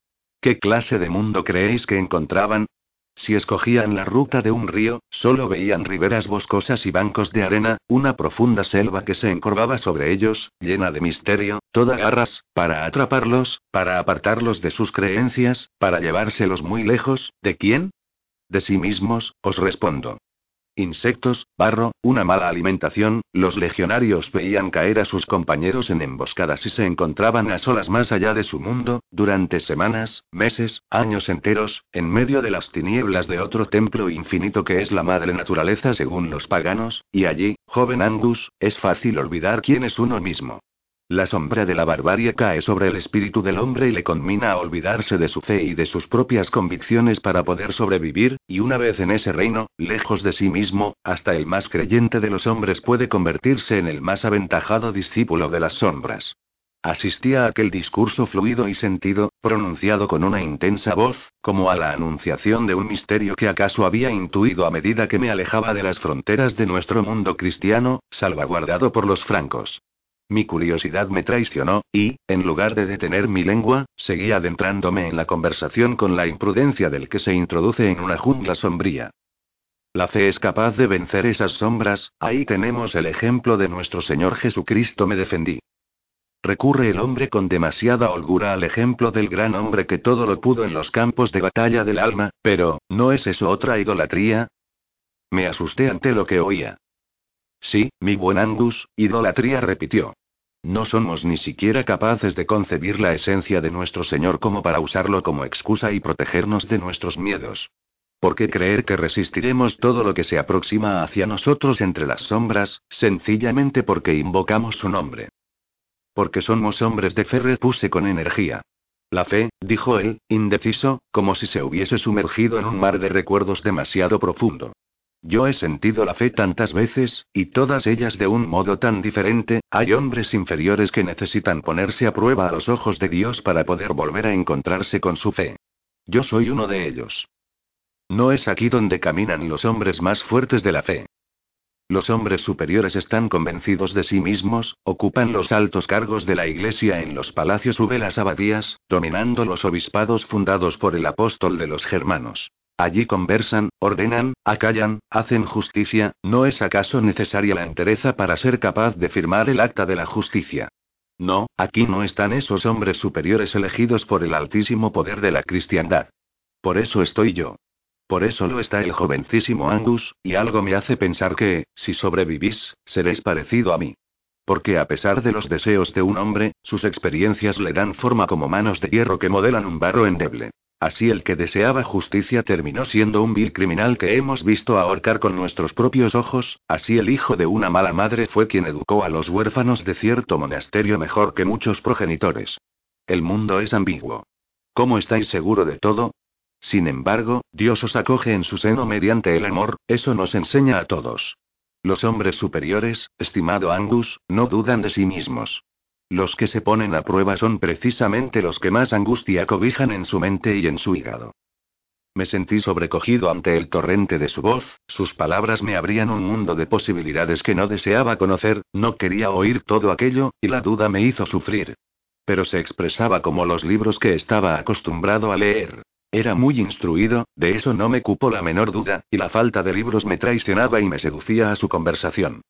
¿Qué clase de mundo creéis que encontraban? Si escogían la ruta de un río, solo veían riberas boscosas y bancos de arena, una profunda selva que se encorvaba sobre ellos, llena de misterio, toda garras, para atraparlos, para apartarlos de sus creencias, para llevárselos muy lejos, ¿de quién? De sí mismos, os respondo. Insectos, barro, una mala alimentación, los legionarios veían caer a sus compañeros en emboscadas y se encontraban a solas más allá de su mundo, durante semanas, meses, años enteros, en medio de las tinieblas de otro templo infinito que es la madre naturaleza según los paganos, y allí, joven Angus, es fácil olvidar quién es uno mismo. La sombra de la barbarie cae sobre el espíritu del hombre y le conmina a olvidarse de su fe y de sus propias convicciones para poder sobrevivir, y una vez en ese reino, lejos de sí mismo, hasta el más creyente de los hombres puede convertirse en el más aventajado discípulo de las sombras. Asistía a aquel discurso fluido y sentido, pronunciado con una intensa voz, como a la anunciación de un misterio que acaso había intuido a medida que me alejaba de las fronteras de nuestro mundo cristiano, salvaguardado por los francos. Mi curiosidad me traicionó, y, en lugar de detener mi lengua, seguí adentrándome en la conversación con la imprudencia del que se introduce en una jungla sombría. La fe es capaz de vencer esas sombras, ahí tenemos el ejemplo de nuestro Señor Jesucristo, me defendí. Recurre el hombre con demasiada holgura al ejemplo del gran hombre que todo lo pudo en los campos de batalla del alma, pero, ¿no es eso otra idolatría? Me asusté ante lo que oía. Sí, mi buen Angus, idolatría repitió. No somos ni siquiera capaces de concebir la esencia de nuestro Señor como para usarlo como excusa y protegernos de nuestros miedos. ¿Por qué creer que resistiremos todo lo que se aproxima hacia nosotros entre las sombras, sencillamente porque invocamos su nombre? Porque somos hombres de fe, repuse con energía. La fe, dijo él, indeciso, como si se hubiese sumergido en un mar de recuerdos demasiado profundo. Yo he sentido la fe tantas veces, y todas ellas de un modo tan diferente, hay hombres inferiores que necesitan ponerse a prueba a los ojos de Dios para poder volver a encontrarse con su fe. Yo soy uno de ellos. No es aquí donde caminan los hombres más fuertes de la fe. Los hombres superiores están convencidos de sí mismos, ocupan los altos cargos de la iglesia en los palacios u las abadías, dominando los obispados fundados por el apóstol de los germanos. Allí conversan, ordenan, acallan, hacen justicia, ¿no es acaso necesaria la entereza para ser capaz de firmar el acta de la justicia? No, aquí no están esos hombres superiores elegidos por el altísimo poder de la cristiandad. Por eso estoy yo. Por eso lo está el jovencísimo Angus, y algo me hace pensar que, si sobrevivís, seréis parecido a mí. Porque a pesar de los deseos de un hombre, sus experiencias le dan forma como manos de hierro que modelan un barro endeble. Así el que deseaba justicia terminó siendo un vil criminal que hemos visto ahorcar con nuestros propios ojos, así el hijo de una mala madre fue quien educó a los huérfanos de cierto monasterio mejor que muchos progenitores. El mundo es ambiguo. ¿Cómo estáis seguro de todo? Sin embargo, Dios os acoge en su seno mediante el amor, eso nos enseña a todos. Los hombres superiores, estimado Angus, no dudan de sí mismos. Los que se ponen a prueba son precisamente los que más angustia cobijan en su mente y en su hígado. Me sentí sobrecogido ante el torrente de su voz, sus palabras me abrían un mundo de posibilidades que no deseaba conocer, no quería oír todo aquello, y la duda me hizo sufrir. Pero se expresaba como los libros que estaba acostumbrado a leer. Era muy instruido, de eso no me cupo la menor duda, y la falta de libros me traicionaba y me seducía a su conversación.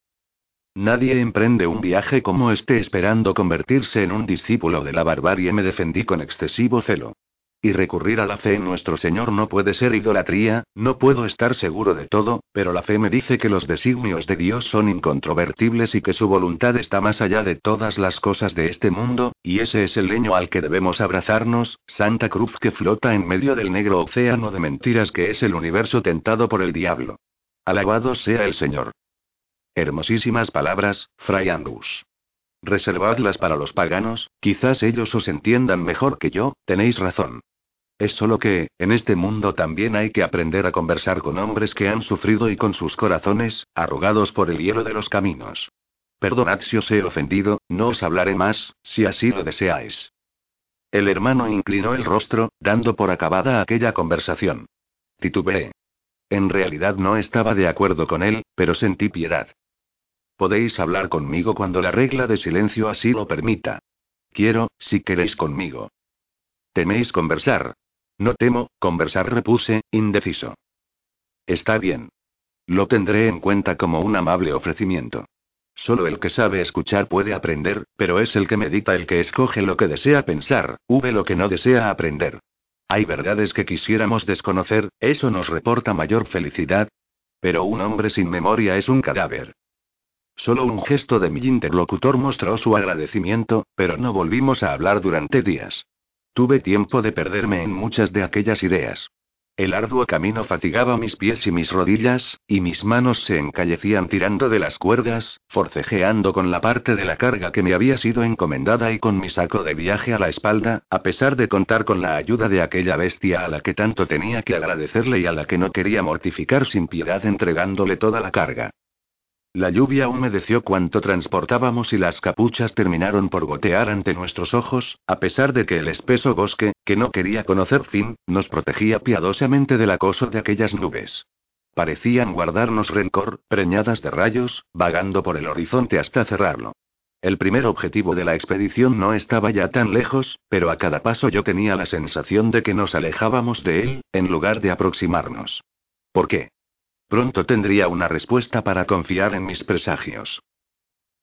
Nadie emprende un viaje como este esperando convertirse en un discípulo de la barbarie, me defendí con excesivo celo. Y recurrir a la fe en nuestro Señor no puede ser idolatría, no puedo estar seguro de todo, pero la fe me dice que los designios de Dios son incontrovertibles y que su voluntad está más allá de todas las cosas de este mundo, y ese es el leño al que debemos abrazarnos, Santa Cruz que flota en medio del negro océano de mentiras que es el universo tentado por el diablo. Alabado sea el Señor. Hermosísimas palabras, Fray Angus. Reservadlas para los paganos, quizás ellos os entiendan mejor que yo, tenéis razón. Es solo que, en este mundo también hay que aprender a conversar con hombres que han sufrido y con sus corazones, arrugados por el hielo de los caminos. Perdonad si os he ofendido, no os hablaré más, si así lo deseáis. El hermano inclinó el rostro, dando por acabada aquella conversación. Titubeé. En realidad no estaba de acuerdo con él, pero sentí piedad. Podéis hablar conmigo cuando la regla de silencio así lo permita. Quiero, si queréis conmigo. ¿Teméis conversar? No temo, conversar, repuse, indeciso. Está bien. Lo tendré en cuenta como un amable ofrecimiento. Solo el que sabe escuchar puede aprender, pero es el que medita el que escoge lo que desea pensar, v lo que no desea aprender. Hay verdades que quisiéramos desconocer, eso nos reporta mayor felicidad. Pero un hombre sin memoria es un cadáver. Solo un gesto de mi interlocutor mostró su agradecimiento, pero no volvimos a hablar durante días. Tuve tiempo de perderme en muchas de aquellas ideas. El arduo camino fatigaba mis pies y mis rodillas, y mis manos se encallecían tirando de las cuerdas, forcejeando con la parte de la carga que me había sido encomendada y con mi saco de viaje a la espalda, a pesar de contar con la ayuda de aquella bestia a la que tanto tenía que agradecerle y a la que no quería mortificar sin piedad entregándole toda la carga. La lluvia humedeció cuanto transportábamos y las capuchas terminaron por gotear ante nuestros ojos, a pesar de que el espeso bosque, que no quería conocer fin, nos protegía piadosamente del acoso de aquellas nubes. Parecían guardarnos rencor, preñadas de rayos, vagando por el horizonte hasta cerrarlo. El primer objetivo de la expedición no estaba ya tan lejos, pero a cada paso yo tenía la sensación de que nos alejábamos de él, en lugar de aproximarnos. ¿Por qué? Pronto tendría una respuesta para confiar en mis presagios.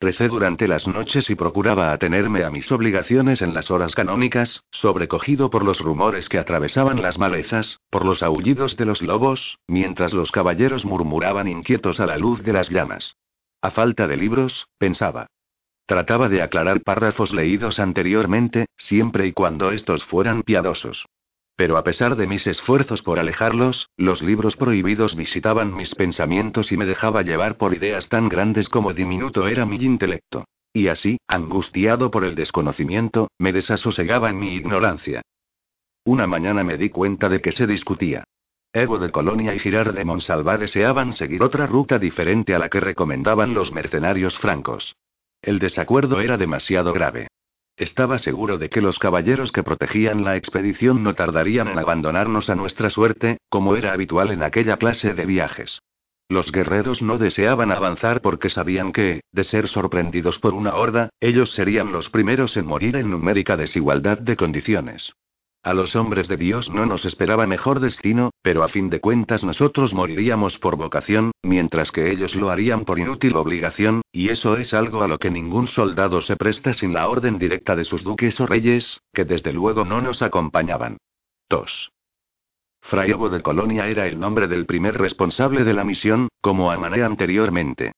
Recé durante las noches y procuraba atenerme a mis obligaciones en las horas canónicas, sobrecogido por los rumores que atravesaban las malezas, por los aullidos de los lobos, mientras los caballeros murmuraban inquietos a la luz de las llamas. A falta de libros, pensaba. Trataba de aclarar párrafos leídos anteriormente, siempre y cuando estos fueran piadosos. Pero a pesar de mis esfuerzos por alejarlos, los libros prohibidos visitaban mis pensamientos y me dejaba llevar por ideas tan grandes como diminuto era mi intelecto. Y así, angustiado por el desconocimiento, me desasosegaba en mi ignorancia. Una mañana me di cuenta de que se discutía. Evo de Colonia y Girard de Monsalva deseaban seguir otra ruta diferente a la que recomendaban los mercenarios francos. El desacuerdo era demasiado grave. Estaba seguro de que los caballeros que protegían la expedición no tardarían en abandonarnos a nuestra suerte, como era habitual en aquella clase de viajes. Los guerreros no deseaban avanzar porque sabían que, de ser sorprendidos por una horda, ellos serían los primeros en morir en numérica desigualdad de condiciones. A los hombres de Dios no nos esperaba mejor destino, pero a fin de cuentas nosotros moriríamos por vocación, mientras que ellos lo harían por inútil obligación, y eso es algo a lo que ningún soldado se presta sin la orden directa de sus duques o reyes, que desde luego no nos acompañaban. 2. Fray Evo de Colonia era el nombre del primer responsable de la misión, como amané anteriormente.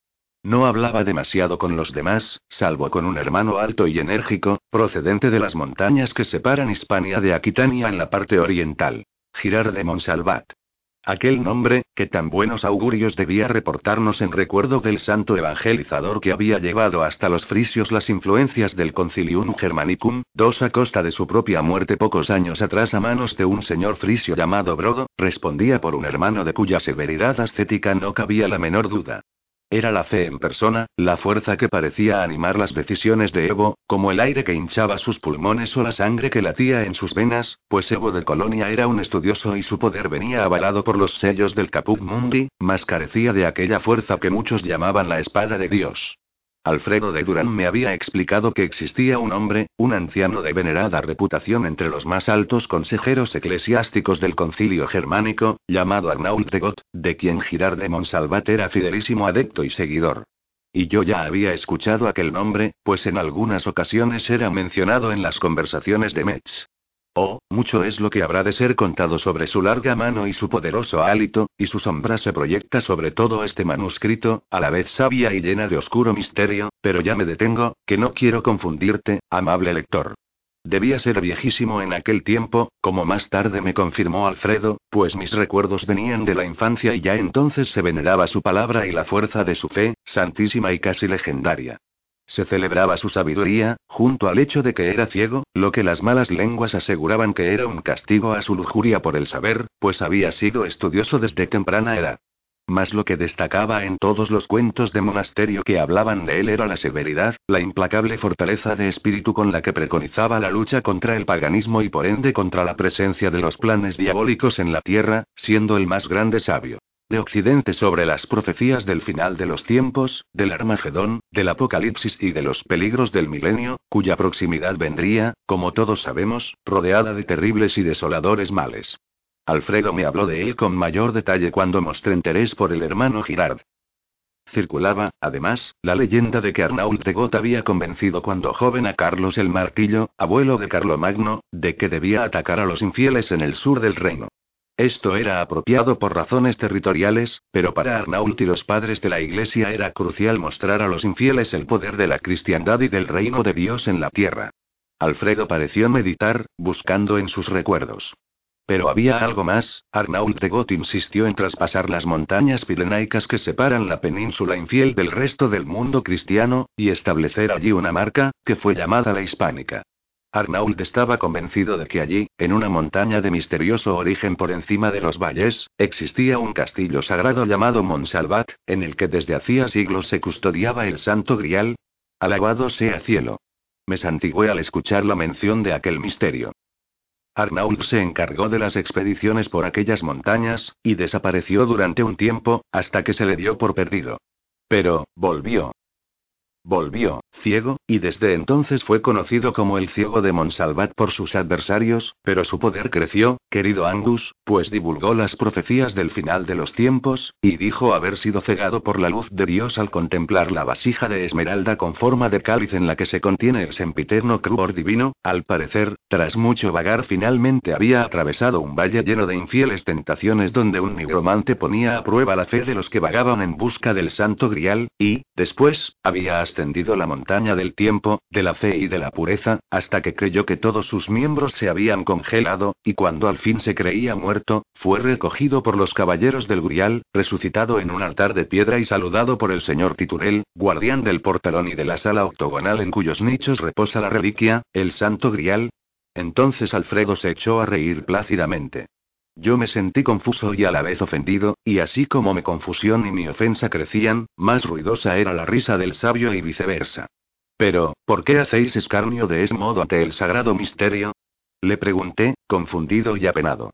No hablaba demasiado con los demás, salvo con un hermano alto y enérgico, procedente de las montañas que separan Hispania de Aquitania en la parte oriental. Girard de Monsalvat. Aquel nombre, que tan buenos augurios debía reportarnos en recuerdo del santo evangelizador que había llevado hasta los frisios las influencias del Concilium Germanicum, dos a costa de su propia muerte pocos años atrás a manos de un señor frisio llamado Brodo, respondía por un hermano de cuya severidad ascética no cabía la menor duda. Era la fe en persona, la fuerza que parecía animar las decisiones de Evo, como el aire que hinchaba sus pulmones o la sangre que latía en sus venas, pues Evo de Colonia era un estudioso y su poder venía avalado por los sellos del Caput Mundi, más carecía de aquella fuerza que muchos llamaban la espada de Dios. Alfredo de Durán me había explicado que existía un hombre, un anciano de venerada reputación entre los más altos consejeros eclesiásticos del concilio germánico, llamado Arnault de Gott, de quien Girard de Monsalvat era fidelísimo adepto y seguidor. Y yo ya había escuchado aquel nombre, pues en algunas ocasiones era mencionado en las conversaciones de Metz. Oh, mucho es lo que habrá de ser contado sobre su larga mano y su poderoso hálito, y su sombra se proyecta sobre todo este manuscrito, a la vez sabia y llena de oscuro misterio, pero ya me detengo, que no quiero confundirte, amable lector. Debía ser viejísimo en aquel tiempo, como más tarde me confirmó Alfredo, pues mis recuerdos venían de la infancia y ya entonces se veneraba su palabra y la fuerza de su fe, santísima y casi legendaria. Se celebraba su sabiduría, junto al hecho de que era ciego, lo que las malas lenguas aseguraban que era un castigo a su lujuria por el saber, pues había sido estudioso desde temprana edad. Mas lo que destacaba en todos los cuentos de monasterio que hablaban de él era la severidad, la implacable fortaleza de espíritu con la que preconizaba la lucha contra el paganismo y por ende contra la presencia de los planes diabólicos en la tierra, siendo el más grande sabio. De Occidente sobre las profecías del final de los tiempos, del Armagedón, del Apocalipsis y de los peligros del milenio, cuya proximidad vendría, como todos sabemos, rodeada de terribles y desoladores males. Alfredo me habló de él con mayor detalle cuando mostré interés por el hermano Girard. Circulaba, además, la leyenda de que Arnault de Got había convencido cuando joven a Carlos el Martillo, abuelo de Carlomagno, de que debía atacar a los infieles en el sur del reino. Esto era apropiado por razones territoriales, pero para Arnault y los padres de la Iglesia era crucial mostrar a los infieles el poder de la cristiandad y del reino de Dios en la tierra. Alfredo pareció meditar, buscando en sus recuerdos. Pero había algo más, Arnault de Got insistió en traspasar las montañas pirenaicas que separan la península infiel del resto del mundo cristiano, y establecer allí una marca, que fue llamada la hispánica. Arnault estaba convencido de que allí, en una montaña de misterioso origen por encima de los valles, existía un castillo sagrado llamado Monsalvat, en el que desde hacía siglos se custodiaba el Santo Grial. Alabado sea cielo. Me santigué al escuchar la mención de aquel misterio. Arnault se encargó de las expediciones por aquellas montañas, y desapareció durante un tiempo, hasta que se le dio por perdido. Pero, volvió. Volvió, ciego, y desde entonces fue conocido como el ciego de Monsalvat por sus adversarios, pero su poder creció, querido Angus, pues divulgó las profecías del final de los tiempos, y dijo haber sido cegado por la luz de Dios al contemplar la vasija de esmeralda con forma de cáliz en la que se contiene el sempiterno cruor divino, al parecer, tras mucho vagar finalmente había atravesado un valle lleno de infieles tentaciones donde un nigromante ponía a prueba la fe de los que vagaban en busca del santo grial, y, después, había ascendido la montaña del tiempo, de la fe y de la pureza, hasta que creyó que todos sus miembros se habían congelado, y cuando al fin se creía muerto, fue recogido por los caballeros del Grial, resucitado en un altar de piedra y saludado por el señor Titurel, guardián del portalón y de la sala octogonal en cuyos nichos reposa la reliquia, el santo Grial. Entonces Alfredo se echó a reír plácidamente. Yo me sentí confuso y a la vez ofendido, y así como mi confusión y mi ofensa crecían, más ruidosa era la risa del sabio y viceversa. Pero, ¿por qué hacéis escarnio de ese modo ante el sagrado misterio? Le pregunté, confundido y apenado.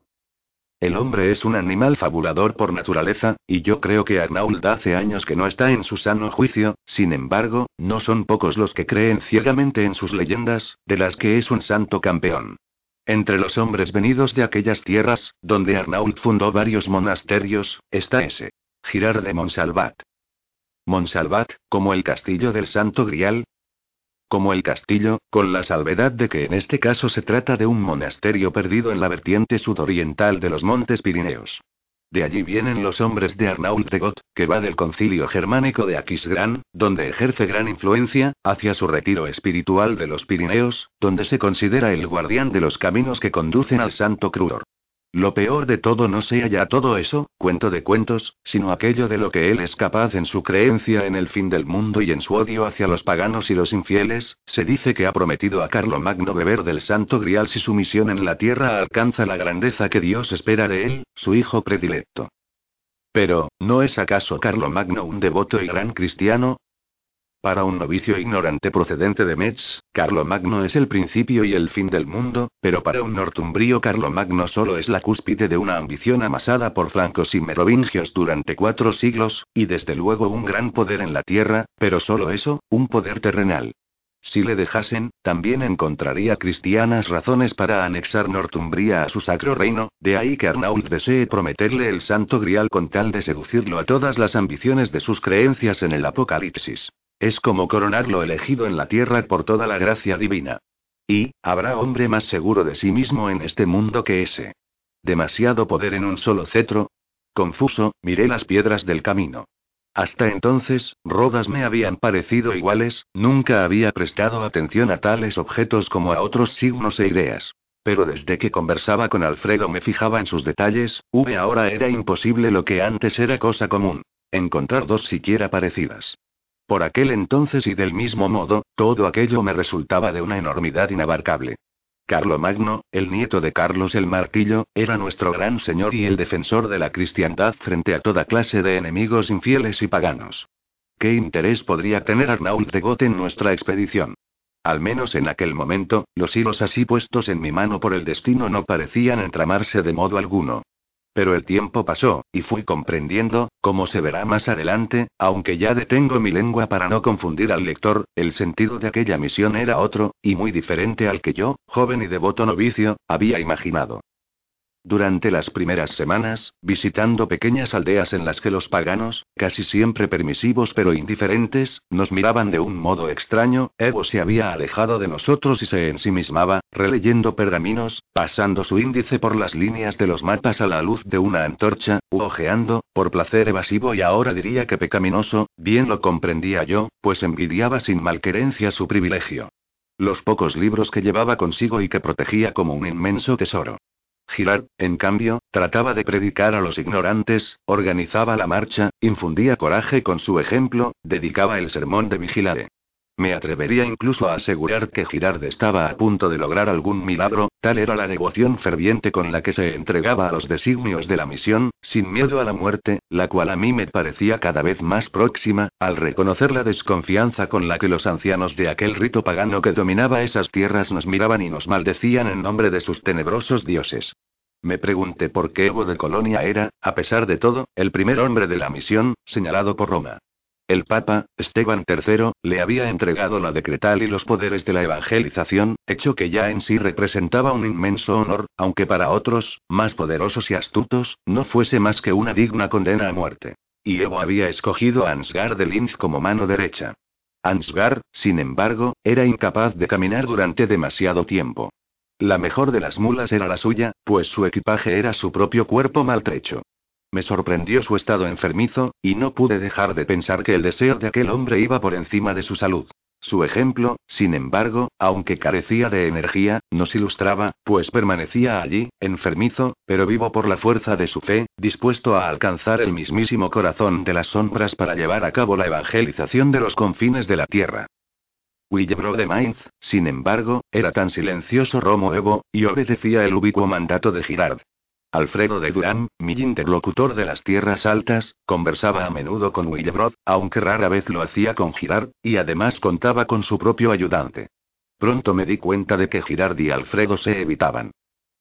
El hombre es un animal fabulador por naturaleza, y yo creo que Arnauld hace años que no está en su sano juicio, sin embargo, no son pocos los que creen ciegamente en sus leyendas, de las que es un santo campeón. Entre los hombres venidos de aquellas tierras, donde Arnault fundó varios monasterios, está ese. Girard de Monsalvat. Monsalvat, como el castillo del Santo Grial. Como el castillo, con la salvedad de que en este caso se trata de un monasterio perdido en la vertiente sudoriental de los Montes Pirineos. De allí vienen los hombres de Arnault de Got, que va del concilio germánico de Aquisgrán, donde ejerce gran influencia, hacia su retiro espiritual de los Pirineos, donde se considera el guardián de los caminos que conducen al Santo Crudor. Lo peor de todo no sea ya todo eso, cuento de cuentos, sino aquello de lo que él es capaz en su creencia en el fin del mundo y en su odio hacia los paganos y los infieles, se dice que ha prometido a Magno beber del santo grial si su misión en la tierra alcanza la grandeza que Dios espera de él, su hijo predilecto. Pero, ¿no es acaso Magno un devoto y gran cristiano? Para un novicio ignorante procedente de Metz, Carlomagno es el principio y el fin del mundo, pero para un nortumbrío Carlomagno solo es la cúspide de una ambición amasada por francos y merovingios durante cuatro siglos, y desde luego un gran poder en la tierra, pero solo eso, un poder terrenal. Si le dejasen, también encontraría cristianas razones para anexar Nortumbría a su sacro reino, de ahí que Arnault desee prometerle el santo grial con tal de seducirlo a todas las ambiciones de sus creencias en el Apocalipsis. Es como coronar lo elegido en la tierra por toda la gracia divina. Y, ¿habrá hombre más seguro de sí mismo en este mundo que ese? ¿Demasiado poder en un solo cetro? Confuso, miré las piedras del camino. Hasta entonces, rodas me habían parecido iguales, nunca había prestado atención a tales objetos como a otros signos e ideas. Pero desde que conversaba con Alfredo me fijaba en sus detalles, V ahora era imposible lo que antes era cosa común. Encontrar dos siquiera parecidas. Por aquel entonces y del mismo modo, todo aquello me resultaba de una enormidad inabarcable. Magno, el nieto de Carlos el Martillo, era nuestro gran señor y el defensor de la cristiandad frente a toda clase de enemigos infieles y paganos. ¿Qué interés podría tener Arnault de Got en nuestra expedición? Al menos en aquel momento, los hilos así puestos en mi mano por el destino no parecían entramarse de modo alguno. Pero el tiempo pasó, y fui comprendiendo, como se verá más adelante, aunque ya detengo mi lengua para no confundir al lector, el sentido de aquella misión era otro, y muy diferente al que yo, joven y devoto novicio, había imaginado. Durante las primeras semanas, visitando pequeñas aldeas en las que los paganos, casi siempre permisivos pero indiferentes, nos miraban de un modo extraño, Evo se había alejado de nosotros y se ensimismaba, releyendo pergaminos, pasando su índice por las líneas de los mapas a la luz de una antorcha, u ojeando, por placer evasivo y ahora diría que pecaminoso, bien lo comprendía yo, pues envidiaba sin malquerencia su privilegio. Los pocos libros que llevaba consigo y que protegía como un inmenso tesoro. Girard, en cambio, trataba de predicar a los ignorantes, organizaba la marcha, infundía coraje con su ejemplo, dedicaba el sermón de vigilare. Me atrevería incluso a asegurar que Girard estaba a punto de lograr algún milagro, tal era la devoción ferviente con la que se entregaba a los designios de la misión, sin miedo a la muerte, la cual a mí me parecía cada vez más próxima, al reconocer la desconfianza con la que los ancianos de aquel rito pagano que dominaba esas tierras nos miraban y nos maldecían en nombre de sus tenebrosos dioses. Me pregunté por qué Evo de Colonia era, a pesar de todo, el primer hombre de la misión, señalado por Roma. El Papa, Esteban III, le había entregado la decretal y los poderes de la evangelización, hecho que ya en sí representaba un inmenso honor, aunque para otros, más poderosos y astutos, no fuese más que una digna condena a muerte. Y Evo había escogido a Ansgar de Linz como mano derecha. Ansgar, sin embargo, era incapaz de caminar durante demasiado tiempo. La mejor de las mulas era la suya, pues su equipaje era su propio cuerpo maltrecho. Me sorprendió su estado enfermizo, y no pude dejar de pensar que el deseo de aquel hombre iba por encima de su salud. Su ejemplo, sin embargo, aunque carecía de energía, nos ilustraba, pues permanecía allí, enfermizo, pero vivo por la fuerza de su fe, dispuesto a alcanzar el mismísimo corazón de las sombras para llevar a cabo la evangelización de los confines de la tierra. Willebro de Mainz, sin embargo, era tan silencioso Romo Evo, y obedecía el ubicuo mandato de Girard. Alfredo de Durán, mi interlocutor de las tierras altas, conversaba a menudo con Willebrod, aunque rara vez lo hacía con Girard, y además contaba con su propio ayudante. Pronto me di cuenta de que Girard y Alfredo se evitaban.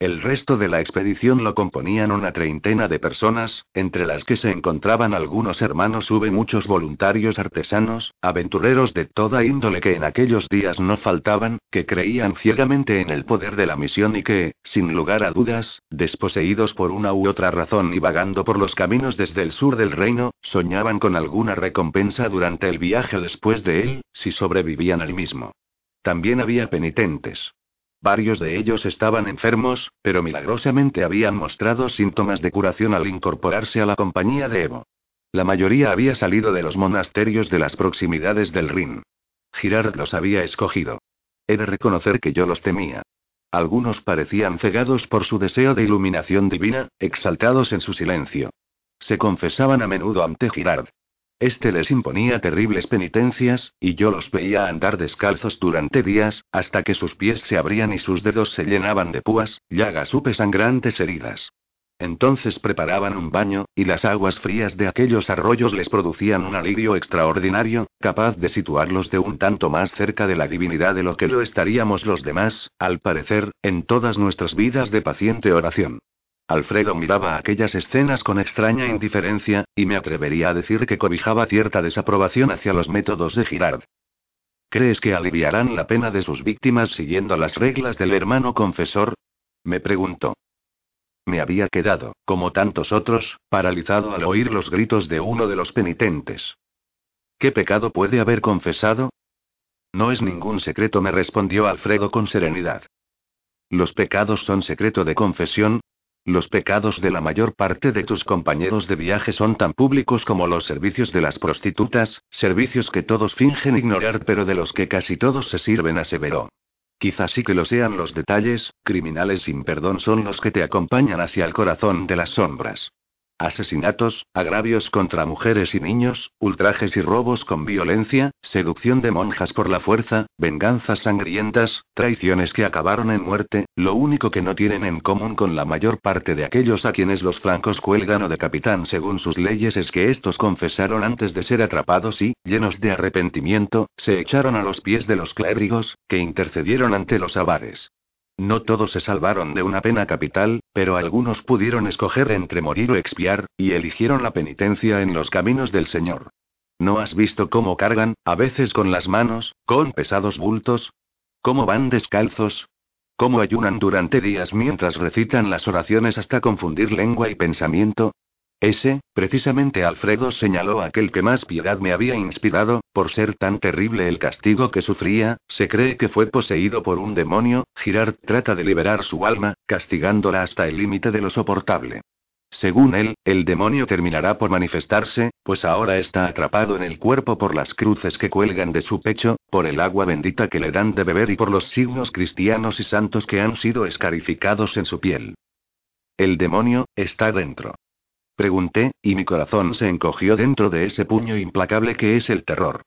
El resto de la expedición lo componían una treintena de personas, entre las que se encontraban algunos hermanos hube muchos voluntarios artesanos, aventureros de toda índole que en aquellos días no faltaban, que creían ciegamente en el poder de la misión y que, sin lugar a dudas, desposeídos por una u otra razón y vagando por los caminos desde el sur del reino, soñaban con alguna recompensa durante el viaje después de él, si sobrevivían al mismo. También había penitentes, Varios de ellos estaban enfermos, pero milagrosamente habían mostrado síntomas de curación al incorporarse a la compañía de Evo. La mayoría había salido de los monasterios de las proximidades del Rin. Girard los había escogido. He de reconocer que yo los temía. Algunos parecían cegados por su deseo de iluminación divina, exaltados en su silencio. Se confesaban a menudo ante Girard. Este les imponía terribles penitencias, y yo los veía andar descalzos durante días, hasta que sus pies se abrían y sus dedos se llenaban de púas, llagas supe sangrantes heridas. Entonces preparaban un baño, y las aguas frías de aquellos arroyos les producían un alivio extraordinario, capaz de situarlos de un tanto más cerca de la divinidad de lo que lo estaríamos los demás, al parecer, en todas nuestras vidas de paciente oración. Alfredo miraba aquellas escenas con extraña indiferencia, y me atrevería a decir que cobijaba cierta desaprobación hacia los métodos de Girard. ¿Crees que aliviarán la pena de sus víctimas siguiendo las reglas del hermano confesor? Me preguntó. Me había quedado, como tantos otros, paralizado al oír los gritos de uno de los penitentes. ¿Qué pecado puede haber confesado? No es ningún secreto, me respondió Alfredo con serenidad. Los pecados son secreto de confesión, los pecados de la mayor parte de tus compañeros de viaje son tan públicos como los servicios de las prostitutas, servicios que todos fingen ignorar pero de los que casi todos se sirven, aseveró. Quizás sí que lo sean los detalles, criminales sin perdón son los que te acompañan hacia el corazón de las sombras. Asesinatos, agravios contra mujeres y niños, ultrajes y robos con violencia, seducción de monjas por la fuerza, venganzas sangrientas, traiciones que acabaron en muerte, lo único que no tienen en común con la mayor parte de aquellos a quienes los francos cuelgan o capitán según sus leyes es que estos confesaron antes de ser atrapados y, llenos de arrepentimiento, se echaron a los pies de los clérigos, que intercedieron ante los abades. No todos se salvaron de una pena capital, pero algunos pudieron escoger entre morir o expiar, y eligieron la penitencia en los caminos del Señor. ¿No has visto cómo cargan, a veces con las manos, con pesados bultos? ¿Cómo van descalzos? ¿Cómo ayunan durante días mientras recitan las oraciones hasta confundir lengua y pensamiento? Ese, precisamente Alfredo señaló aquel que más piedad me había inspirado, por ser tan terrible el castigo que sufría, se cree que fue poseído por un demonio, Girard trata de liberar su alma, castigándola hasta el límite de lo soportable. Según él, el demonio terminará por manifestarse, pues ahora está atrapado en el cuerpo por las cruces que cuelgan de su pecho, por el agua bendita que le dan de beber y por los signos cristianos y santos que han sido escarificados en su piel. El demonio, está dentro. Pregunté, y mi corazón se encogió dentro de ese puño implacable que es el terror.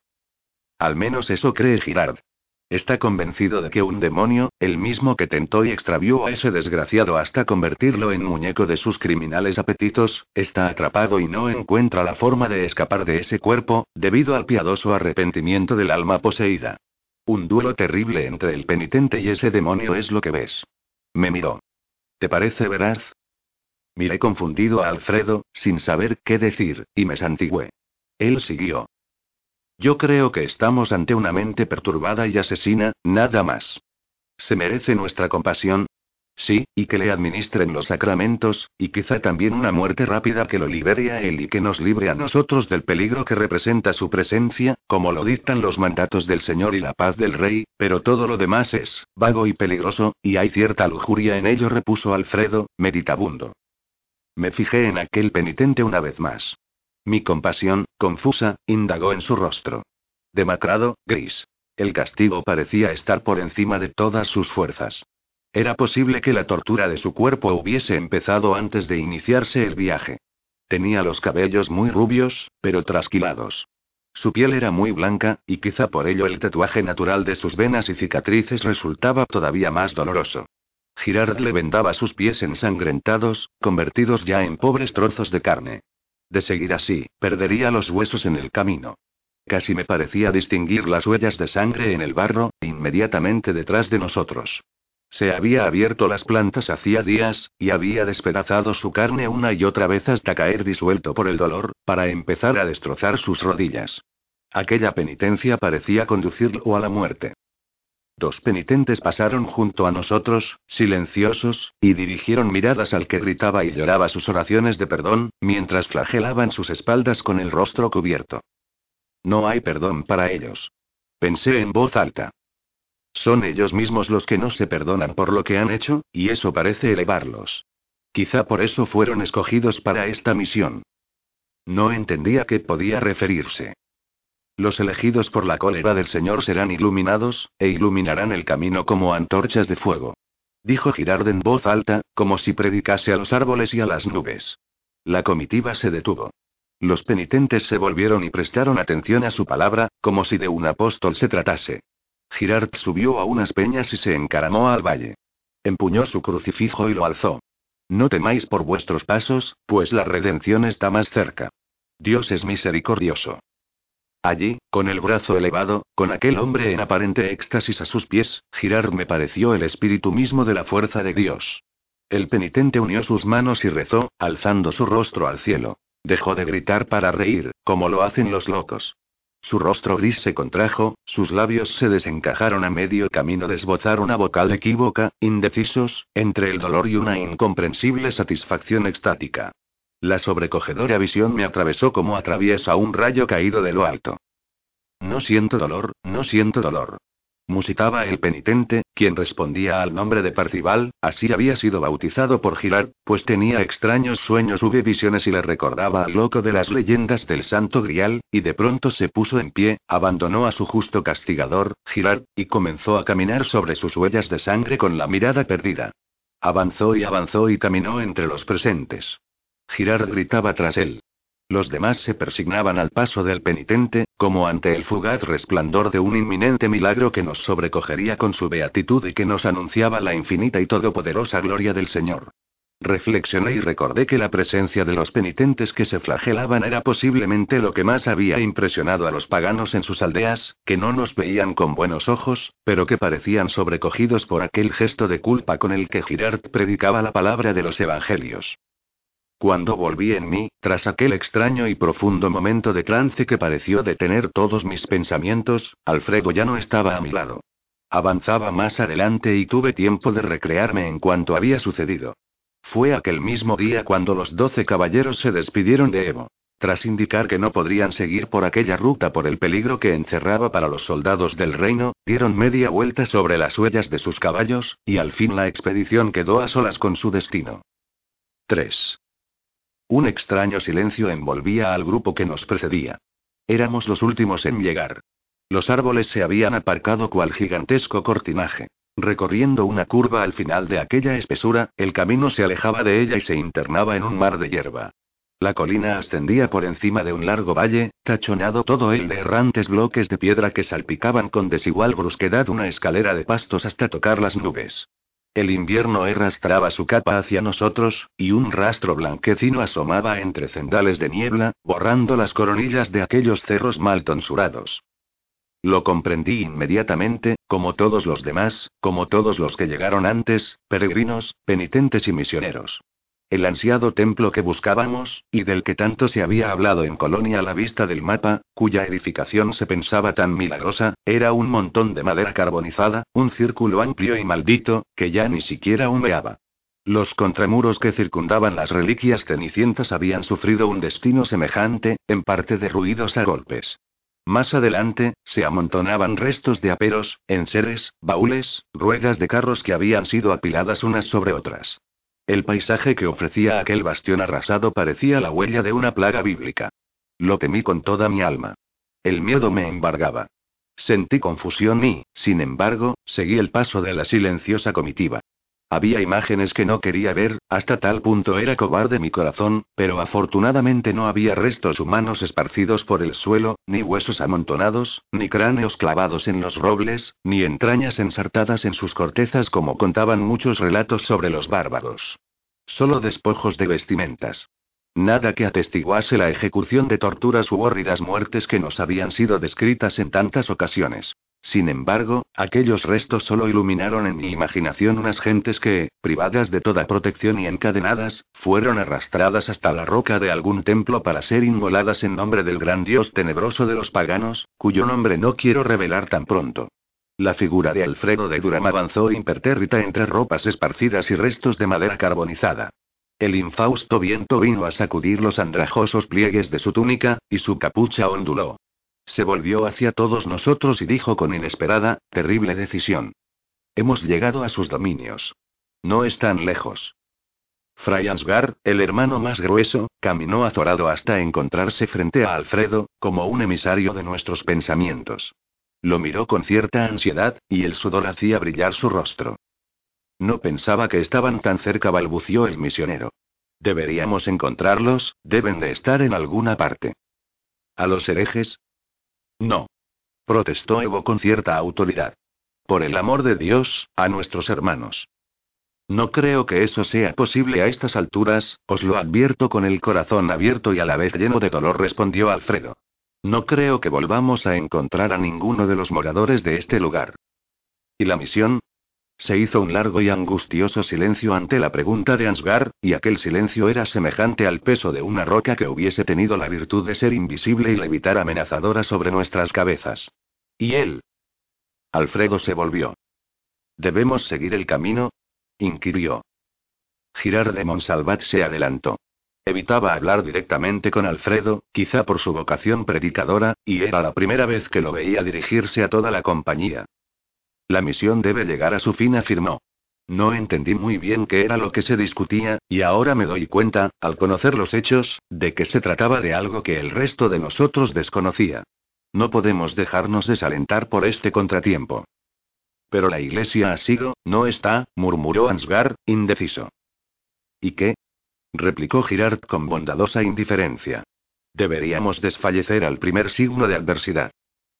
Al menos eso cree Girard. Está convencido de que un demonio, el mismo que tentó y extravió a ese desgraciado hasta convertirlo en muñeco de sus criminales apetitos, está atrapado y no encuentra la forma de escapar de ese cuerpo, debido al piadoso arrepentimiento del alma poseída. Un duelo terrible entre el penitente y ese demonio es lo que ves. Me miró. ¿Te parece veraz? Miré confundido a Alfredo, sin saber qué decir, y me santigüé. Él siguió. Yo creo que estamos ante una mente perturbada y asesina, nada más. ¿Se merece nuestra compasión? Sí, y que le administren los sacramentos, y quizá también una muerte rápida que lo libere a él y que nos libre a nosotros del peligro que representa su presencia, como lo dictan los mandatos del Señor y la paz del Rey, pero todo lo demás es vago y peligroso, y hay cierta lujuria en ello, repuso Alfredo, meditabundo. Me fijé en aquel penitente una vez más. Mi compasión, confusa, indagó en su rostro. Demacrado, gris. El castigo parecía estar por encima de todas sus fuerzas. Era posible que la tortura de su cuerpo hubiese empezado antes de iniciarse el viaje. Tenía los cabellos muy rubios, pero trasquilados. Su piel era muy blanca, y quizá por ello el tatuaje natural de sus venas y cicatrices resultaba todavía más doloroso. Girard le vendaba sus pies ensangrentados, convertidos ya en pobres trozos de carne. De seguir así, perdería los huesos en el camino. Casi me parecía distinguir las huellas de sangre en el barro, inmediatamente detrás de nosotros. Se había abierto las plantas hacía días, y había despedazado su carne una y otra vez hasta caer disuelto por el dolor, para empezar a destrozar sus rodillas. Aquella penitencia parecía conducirlo a la muerte. Dos penitentes pasaron junto a nosotros, silenciosos, y dirigieron miradas al que gritaba y lloraba sus oraciones de perdón, mientras flagelaban sus espaldas con el rostro cubierto. No hay perdón para ellos. Pensé en voz alta. Son ellos mismos los que no se perdonan por lo que han hecho, y eso parece elevarlos. Quizá por eso fueron escogidos para esta misión. No entendía a qué podía referirse. Los elegidos por la cólera del Señor serán iluminados, e iluminarán el camino como antorchas de fuego. Dijo Girard en voz alta, como si predicase a los árboles y a las nubes. La comitiva se detuvo. Los penitentes se volvieron y prestaron atención a su palabra, como si de un apóstol se tratase. Girard subió a unas peñas y se encaramó al valle. Empuñó su crucifijo y lo alzó. No temáis por vuestros pasos, pues la redención está más cerca. Dios es misericordioso. Allí, con el brazo elevado, con aquel hombre en aparente éxtasis a sus pies, Girard me pareció el espíritu mismo de la fuerza de Dios. El penitente unió sus manos y rezó, alzando su rostro al cielo. Dejó de gritar para reír, como lo hacen los locos. Su rostro gris se contrajo, sus labios se desencajaron a medio camino de esbozar una vocal equívoca, indecisos, entre el dolor y una incomprensible satisfacción extática. La sobrecogedora visión me atravesó como atraviesa un rayo caído de lo alto. No siento dolor, no siento dolor. Musitaba el penitente, quien respondía al nombre de Parcival, así había sido bautizado por Girard, pues tenía extraños sueños, hubo visiones y le recordaba al loco de las leyendas del Santo Grial, y de pronto se puso en pie, abandonó a su justo castigador, Girard, y comenzó a caminar sobre sus huellas de sangre con la mirada perdida. Avanzó y avanzó y caminó entre los presentes. Girard gritaba tras él. Los demás se persignaban al paso del penitente, como ante el fugaz resplandor de un inminente milagro que nos sobrecogería con su beatitud y que nos anunciaba la infinita y todopoderosa gloria del Señor. Reflexioné y recordé que la presencia de los penitentes que se flagelaban era posiblemente lo que más había impresionado a los paganos en sus aldeas, que no nos veían con buenos ojos, pero que parecían sobrecogidos por aquel gesto de culpa con el que Girard predicaba la palabra de los evangelios. Cuando volví en mí, tras aquel extraño y profundo momento de trance que pareció detener todos mis pensamientos, Alfredo ya no estaba a mi lado. Avanzaba más adelante y tuve tiempo de recrearme en cuanto había sucedido. Fue aquel mismo día cuando los doce caballeros se despidieron de Evo. Tras indicar que no podrían seguir por aquella ruta por el peligro que encerraba para los soldados del reino, dieron media vuelta sobre las huellas de sus caballos, y al fin la expedición quedó a solas con su destino. 3. Un extraño silencio envolvía al grupo que nos precedía. Éramos los últimos en llegar. Los árboles se habían aparcado cual gigantesco cortinaje. Recorriendo una curva al final de aquella espesura, el camino se alejaba de ella y se internaba en un mar de hierba. La colina ascendía por encima de un largo valle, tachonado todo él de errantes bloques de piedra que salpicaban con desigual brusquedad una escalera de pastos hasta tocar las nubes. El invierno arrastraba su capa hacia nosotros, y un rastro blanquecino asomaba entre cendales de niebla, borrando las coronillas de aquellos cerros mal tonsurados. Lo comprendí inmediatamente, como todos los demás, como todos los que llegaron antes, peregrinos, penitentes y misioneros. El ansiado templo que buscábamos, y del que tanto se había hablado en Colonia a la vista del mapa, cuya edificación se pensaba tan milagrosa, era un montón de madera carbonizada, un círculo amplio y maldito, que ya ni siquiera humeaba. Los contramuros que circundaban las reliquias cenicientas habían sufrido un destino semejante, en parte derruidos a golpes. Más adelante, se amontonaban restos de aperos, enseres, baúles, ruedas de carros que habían sido apiladas unas sobre otras. El paisaje que ofrecía aquel bastión arrasado parecía la huella de una plaga bíblica. Lo temí con toda mi alma. El miedo me embargaba. Sentí confusión y, sin embargo, seguí el paso de la silenciosa comitiva. Había imágenes que no quería ver, hasta tal punto era cobarde mi corazón, pero afortunadamente no había restos humanos esparcidos por el suelo, ni huesos amontonados, ni cráneos clavados en los robles, ni entrañas ensartadas en sus cortezas como contaban muchos relatos sobre los bárbaros. Solo despojos de vestimentas. Nada que atestiguase la ejecución de torturas u hórridas muertes que nos habían sido descritas en tantas ocasiones. Sin embargo, aquellos restos solo iluminaron en mi imaginación unas gentes que, privadas de toda protección y encadenadas, fueron arrastradas hasta la roca de algún templo para ser inmoladas en nombre del gran dios tenebroso de los paganos, cuyo nombre no quiero revelar tan pronto. La figura de Alfredo de Durham avanzó impertérrita entre ropas esparcidas y restos de madera carbonizada. El infausto viento vino a sacudir los andrajosos pliegues de su túnica, y su capucha onduló. Se volvió hacia todos nosotros y dijo con inesperada, terrible decisión. Hemos llegado a sus dominios. No están lejos. Fray Ansgar, el hermano más grueso, caminó azorado hasta encontrarse frente a Alfredo, como un emisario de nuestros pensamientos. Lo miró con cierta ansiedad, y el sudor hacía brillar su rostro. No pensaba que estaban tan cerca, balbució el misionero. Deberíamos encontrarlos, deben de estar en alguna parte. A los herejes, no. Protestó Evo con cierta autoridad. Por el amor de Dios, a nuestros hermanos. No creo que eso sea posible a estas alturas, os lo advierto con el corazón abierto y a la vez lleno de dolor, respondió Alfredo. No creo que volvamos a encontrar a ninguno de los moradores de este lugar. ¿Y la misión? Se hizo un largo y angustioso silencio ante la pregunta de Ansgar, y aquel silencio era semejante al peso de una roca que hubiese tenido la virtud de ser invisible y levitar amenazadora sobre nuestras cabezas. ¿Y él? Alfredo se volvió. ¿Debemos seguir el camino? inquirió. Girard de Monsalvat se adelantó. Evitaba hablar directamente con Alfredo, quizá por su vocación predicadora, y era la primera vez que lo veía dirigirse a toda la compañía. La misión debe llegar a su fin, afirmó. No entendí muy bien qué era lo que se discutía, y ahora me doy cuenta, al conocer los hechos, de que se trataba de algo que el resto de nosotros desconocía. No podemos dejarnos desalentar por este contratiempo. Pero la iglesia ha sido, no está, murmuró Ansgar, indeciso. ¿Y qué? replicó Girard con bondadosa indiferencia. Deberíamos desfallecer al primer signo de adversidad.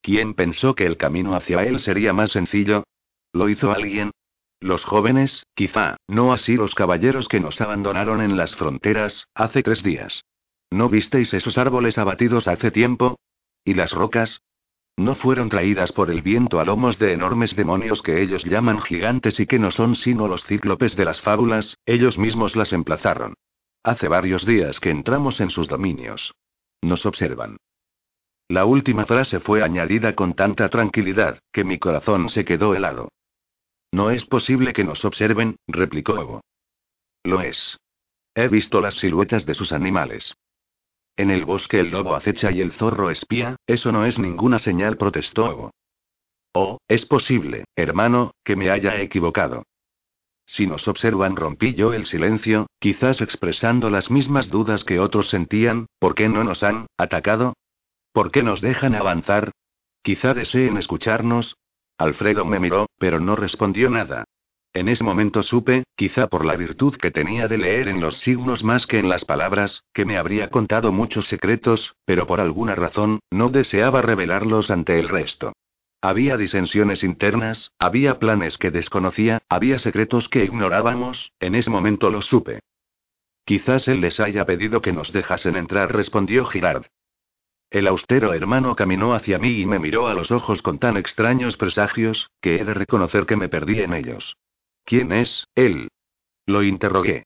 ¿Quién pensó que el camino hacia él sería más sencillo? ¿Lo hizo alguien? Los jóvenes, quizá, no así los caballeros que nos abandonaron en las fronteras, hace tres días. ¿No visteis esos árboles abatidos hace tiempo? ¿Y las rocas? No fueron traídas por el viento a lomos de enormes demonios que ellos llaman gigantes y que no son sino los cíclopes de las fábulas, ellos mismos las emplazaron. Hace varios días que entramos en sus dominios. Nos observan. La última frase fue añadida con tanta tranquilidad, que mi corazón se quedó helado. No es posible que nos observen, replicó Evo. Lo es. He visto las siluetas de sus animales. En el bosque el lobo acecha y el zorro espía, eso no es ninguna señal, protestó Evo. Oh, es posible, hermano, que me haya equivocado. Si nos observan, rompí yo el silencio, quizás expresando las mismas dudas que otros sentían, ¿por qué no nos han atacado? ¿Por qué nos dejan avanzar? Quizá deseen escucharnos, Alfredo me miró, pero no respondió nada. En ese momento supe, quizá por la virtud que tenía de leer en los signos más que en las palabras, que me habría contado muchos secretos, pero por alguna razón, no deseaba revelarlos ante el resto. Había disensiones internas, había planes que desconocía, había secretos que ignorábamos, en ese momento lo supe. Quizás él les haya pedido que nos dejasen entrar, respondió Girard. El austero hermano caminó hacia mí y me miró a los ojos con tan extraños presagios, que he de reconocer que me perdí en ellos. ¿Quién es, él? Lo interrogué.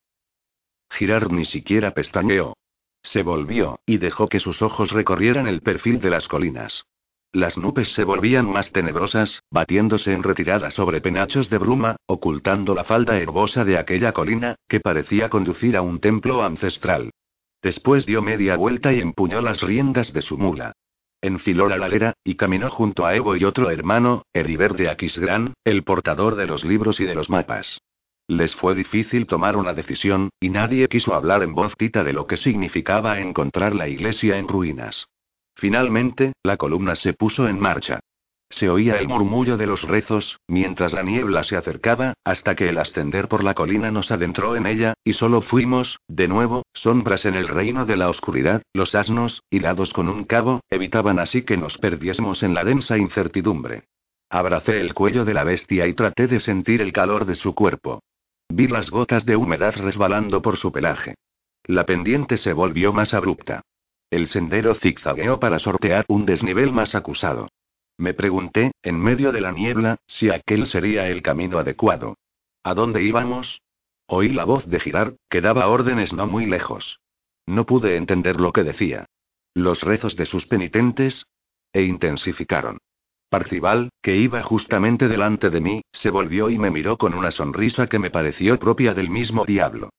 Girard ni siquiera pestañeó. Se volvió, y dejó que sus ojos recorrieran el perfil de las colinas. Las nubes se volvían más tenebrosas, batiéndose en retirada sobre penachos de bruma, ocultando la falda herbosa de aquella colina, que parecía conducir a un templo ancestral. Después dio media vuelta y empuñó las riendas de su mula. Enfiló la ladera, y caminó junto a Evo y otro hermano, Heriber de Aquisgrán, el portador de los libros y de los mapas. Les fue difícil tomar una decisión, y nadie quiso hablar en voz tita de lo que significaba encontrar la iglesia en ruinas. Finalmente, la columna se puso en marcha. Se oía el murmullo de los rezos, mientras la niebla se acercaba, hasta que el ascender por la colina nos adentró en ella, y solo fuimos, de nuevo, sombras en el reino de la oscuridad, los asnos, hilados con un cabo, evitaban así que nos perdiésemos en la densa incertidumbre. Abracé el cuello de la bestia y traté de sentir el calor de su cuerpo. Vi las gotas de humedad resbalando por su pelaje. La pendiente se volvió más abrupta. El sendero zigzagueó para sortear un desnivel más acusado. Me pregunté, en medio de la niebla, si aquel sería el camino adecuado. ¿A dónde íbamos? Oí la voz de Girard, que daba órdenes no muy lejos. No pude entender lo que decía. Los rezos de sus penitentes e intensificaron. Parcival, que iba justamente delante de mí, se volvió y me miró con una sonrisa que me pareció propia del mismo diablo.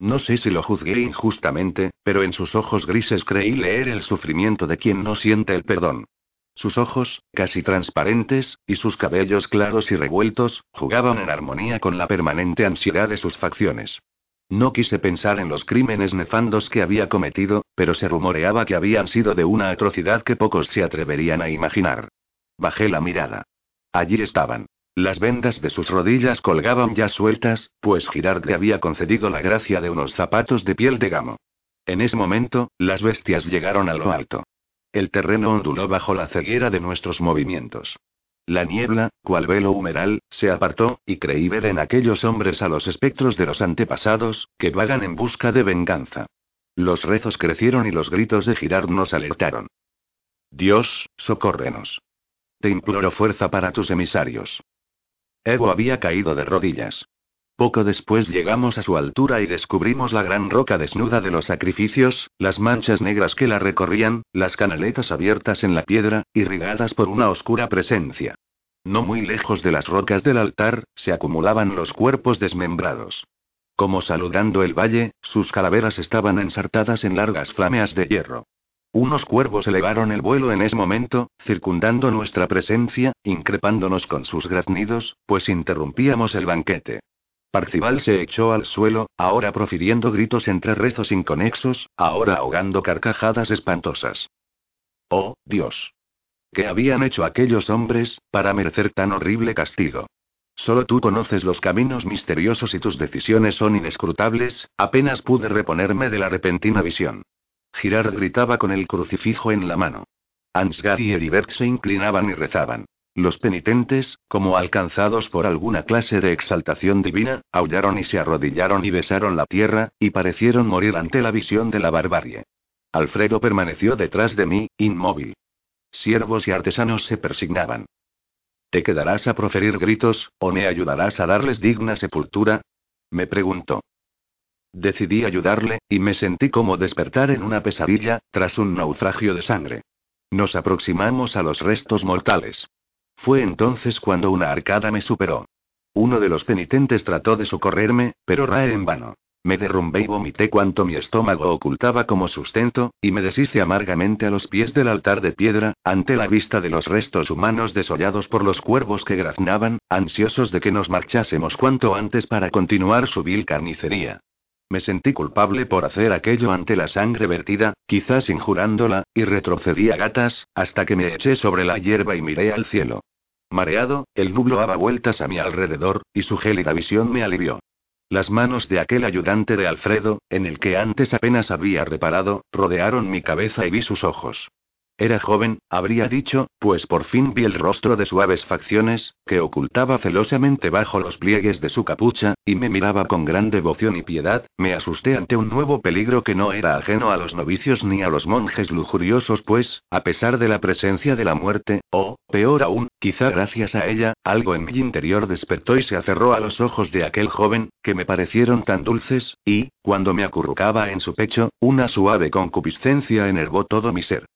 No sé si lo juzgué injustamente, pero en sus ojos grises creí leer el sufrimiento de quien no siente el perdón. Sus ojos, casi transparentes, y sus cabellos claros y revueltos, jugaban en armonía con la permanente ansiedad de sus facciones. No quise pensar en los crímenes nefandos que había cometido, pero se rumoreaba que habían sido de una atrocidad que pocos se atreverían a imaginar. Bajé la mirada. Allí estaban. Las vendas de sus rodillas colgaban ya sueltas, pues Girard le había concedido la gracia de unos zapatos de piel de gamo. En ese momento, las bestias llegaron a lo alto. El terreno onduló bajo la ceguera de nuestros movimientos. La niebla, cual velo humeral, se apartó, y creí ver en aquellos hombres a los espectros de los antepasados, que vagan en busca de venganza. Los rezos crecieron y los gritos de Girard nos alertaron. Dios, socórrenos. Te imploro fuerza para tus emisarios. Evo había caído de rodillas. Poco después llegamos a su altura y descubrimos la gran roca desnuda de los sacrificios, las manchas negras que la recorrían, las canaletas abiertas en la piedra, irrigadas por una oscura presencia. No muy lejos de las rocas del altar, se acumulaban los cuerpos desmembrados. Como saludando el valle, sus calaveras estaban ensartadas en largas flameas de hierro. Unos cuervos elevaron el vuelo en ese momento, circundando nuestra presencia, increpándonos con sus graznidos, pues interrumpíamos el banquete. Parcival se echó al suelo, ahora profiriendo gritos entre rezos inconexos, ahora ahogando carcajadas espantosas. Oh, Dios. ¿Qué habían hecho aquellos hombres, para merecer tan horrible castigo? Solo tú conoces los caminos misteriosos y tus decisiones son inescrutables, apenas pude reponerme de la repentina visión. Girard gritaba con el crucifijo en la mano. Ansgar y Heribert se inclinaban y rezaban. Los penitentes, como alcanzados por alguna clase de exaltación divina, aullaron y se arrodillaron y besaron la tierra, y parecieron morir ante la visión de la barbarie. Alfredo permaneció detrás de mí, inmóvil. Siervos y artesanos se persignaban. ¿Te quedarás a proferir gritos, o me ayudarás a darles digna sepultura? Me preguntó. Decidí ayudarle, y me sentí como despertar en una pesadilla, tras un naufragio de sangre. Nos aproximamos a los restos mortales. Fue entonces cuando una arcada me superó. Uno de los penitentes trató de socorrerme, pero rae en vano. Me derrumbé y vomité cuanto mi estómago ocultaba como sustento, y me deshice amargamente a los pies del altar de piedra, ante la vista de los restos humanos desollados por los cuervos que graznaban, ansiosos de que nos marchásemos cuanto antes para continuar su vil carnicería. Me sentí culpable por hacer aquello ante la sangre vertida, quizás injurándola, y retrocedí a gatas, hasta que me eché sobre la hierba y miré al cielo. Mareado, el nublo daba vueltas a mi alrededor, y su gélida visión me alivió. Las manos de aquel ayudante de Alfredo, en el que antes apenas había reparado, rodearon mi cabeza y vi sus ojos. Era joven, habría dicho, pues por fin vi el rostro de suaves facciones, que ocultaba celosamente bajo los pliegues de su capucha, y me miraba con gran devoción y piedad, me asusté ante un nuevo peligro que no era ajeno a los novicios ni a los monjes lujuriosos, pues, a pesar de la presencia de la muerte, o, peor aún, quizá gracias a ella, algo en mi interior despertó y se aferró a los ojos de aquel joven, que me parecieron tan dulces, y, cuando me acurrucaba en su pecho, una suave concupiscencia enervó todo mi ser.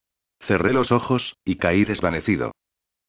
Cerré los ojos, y caí desvanecido.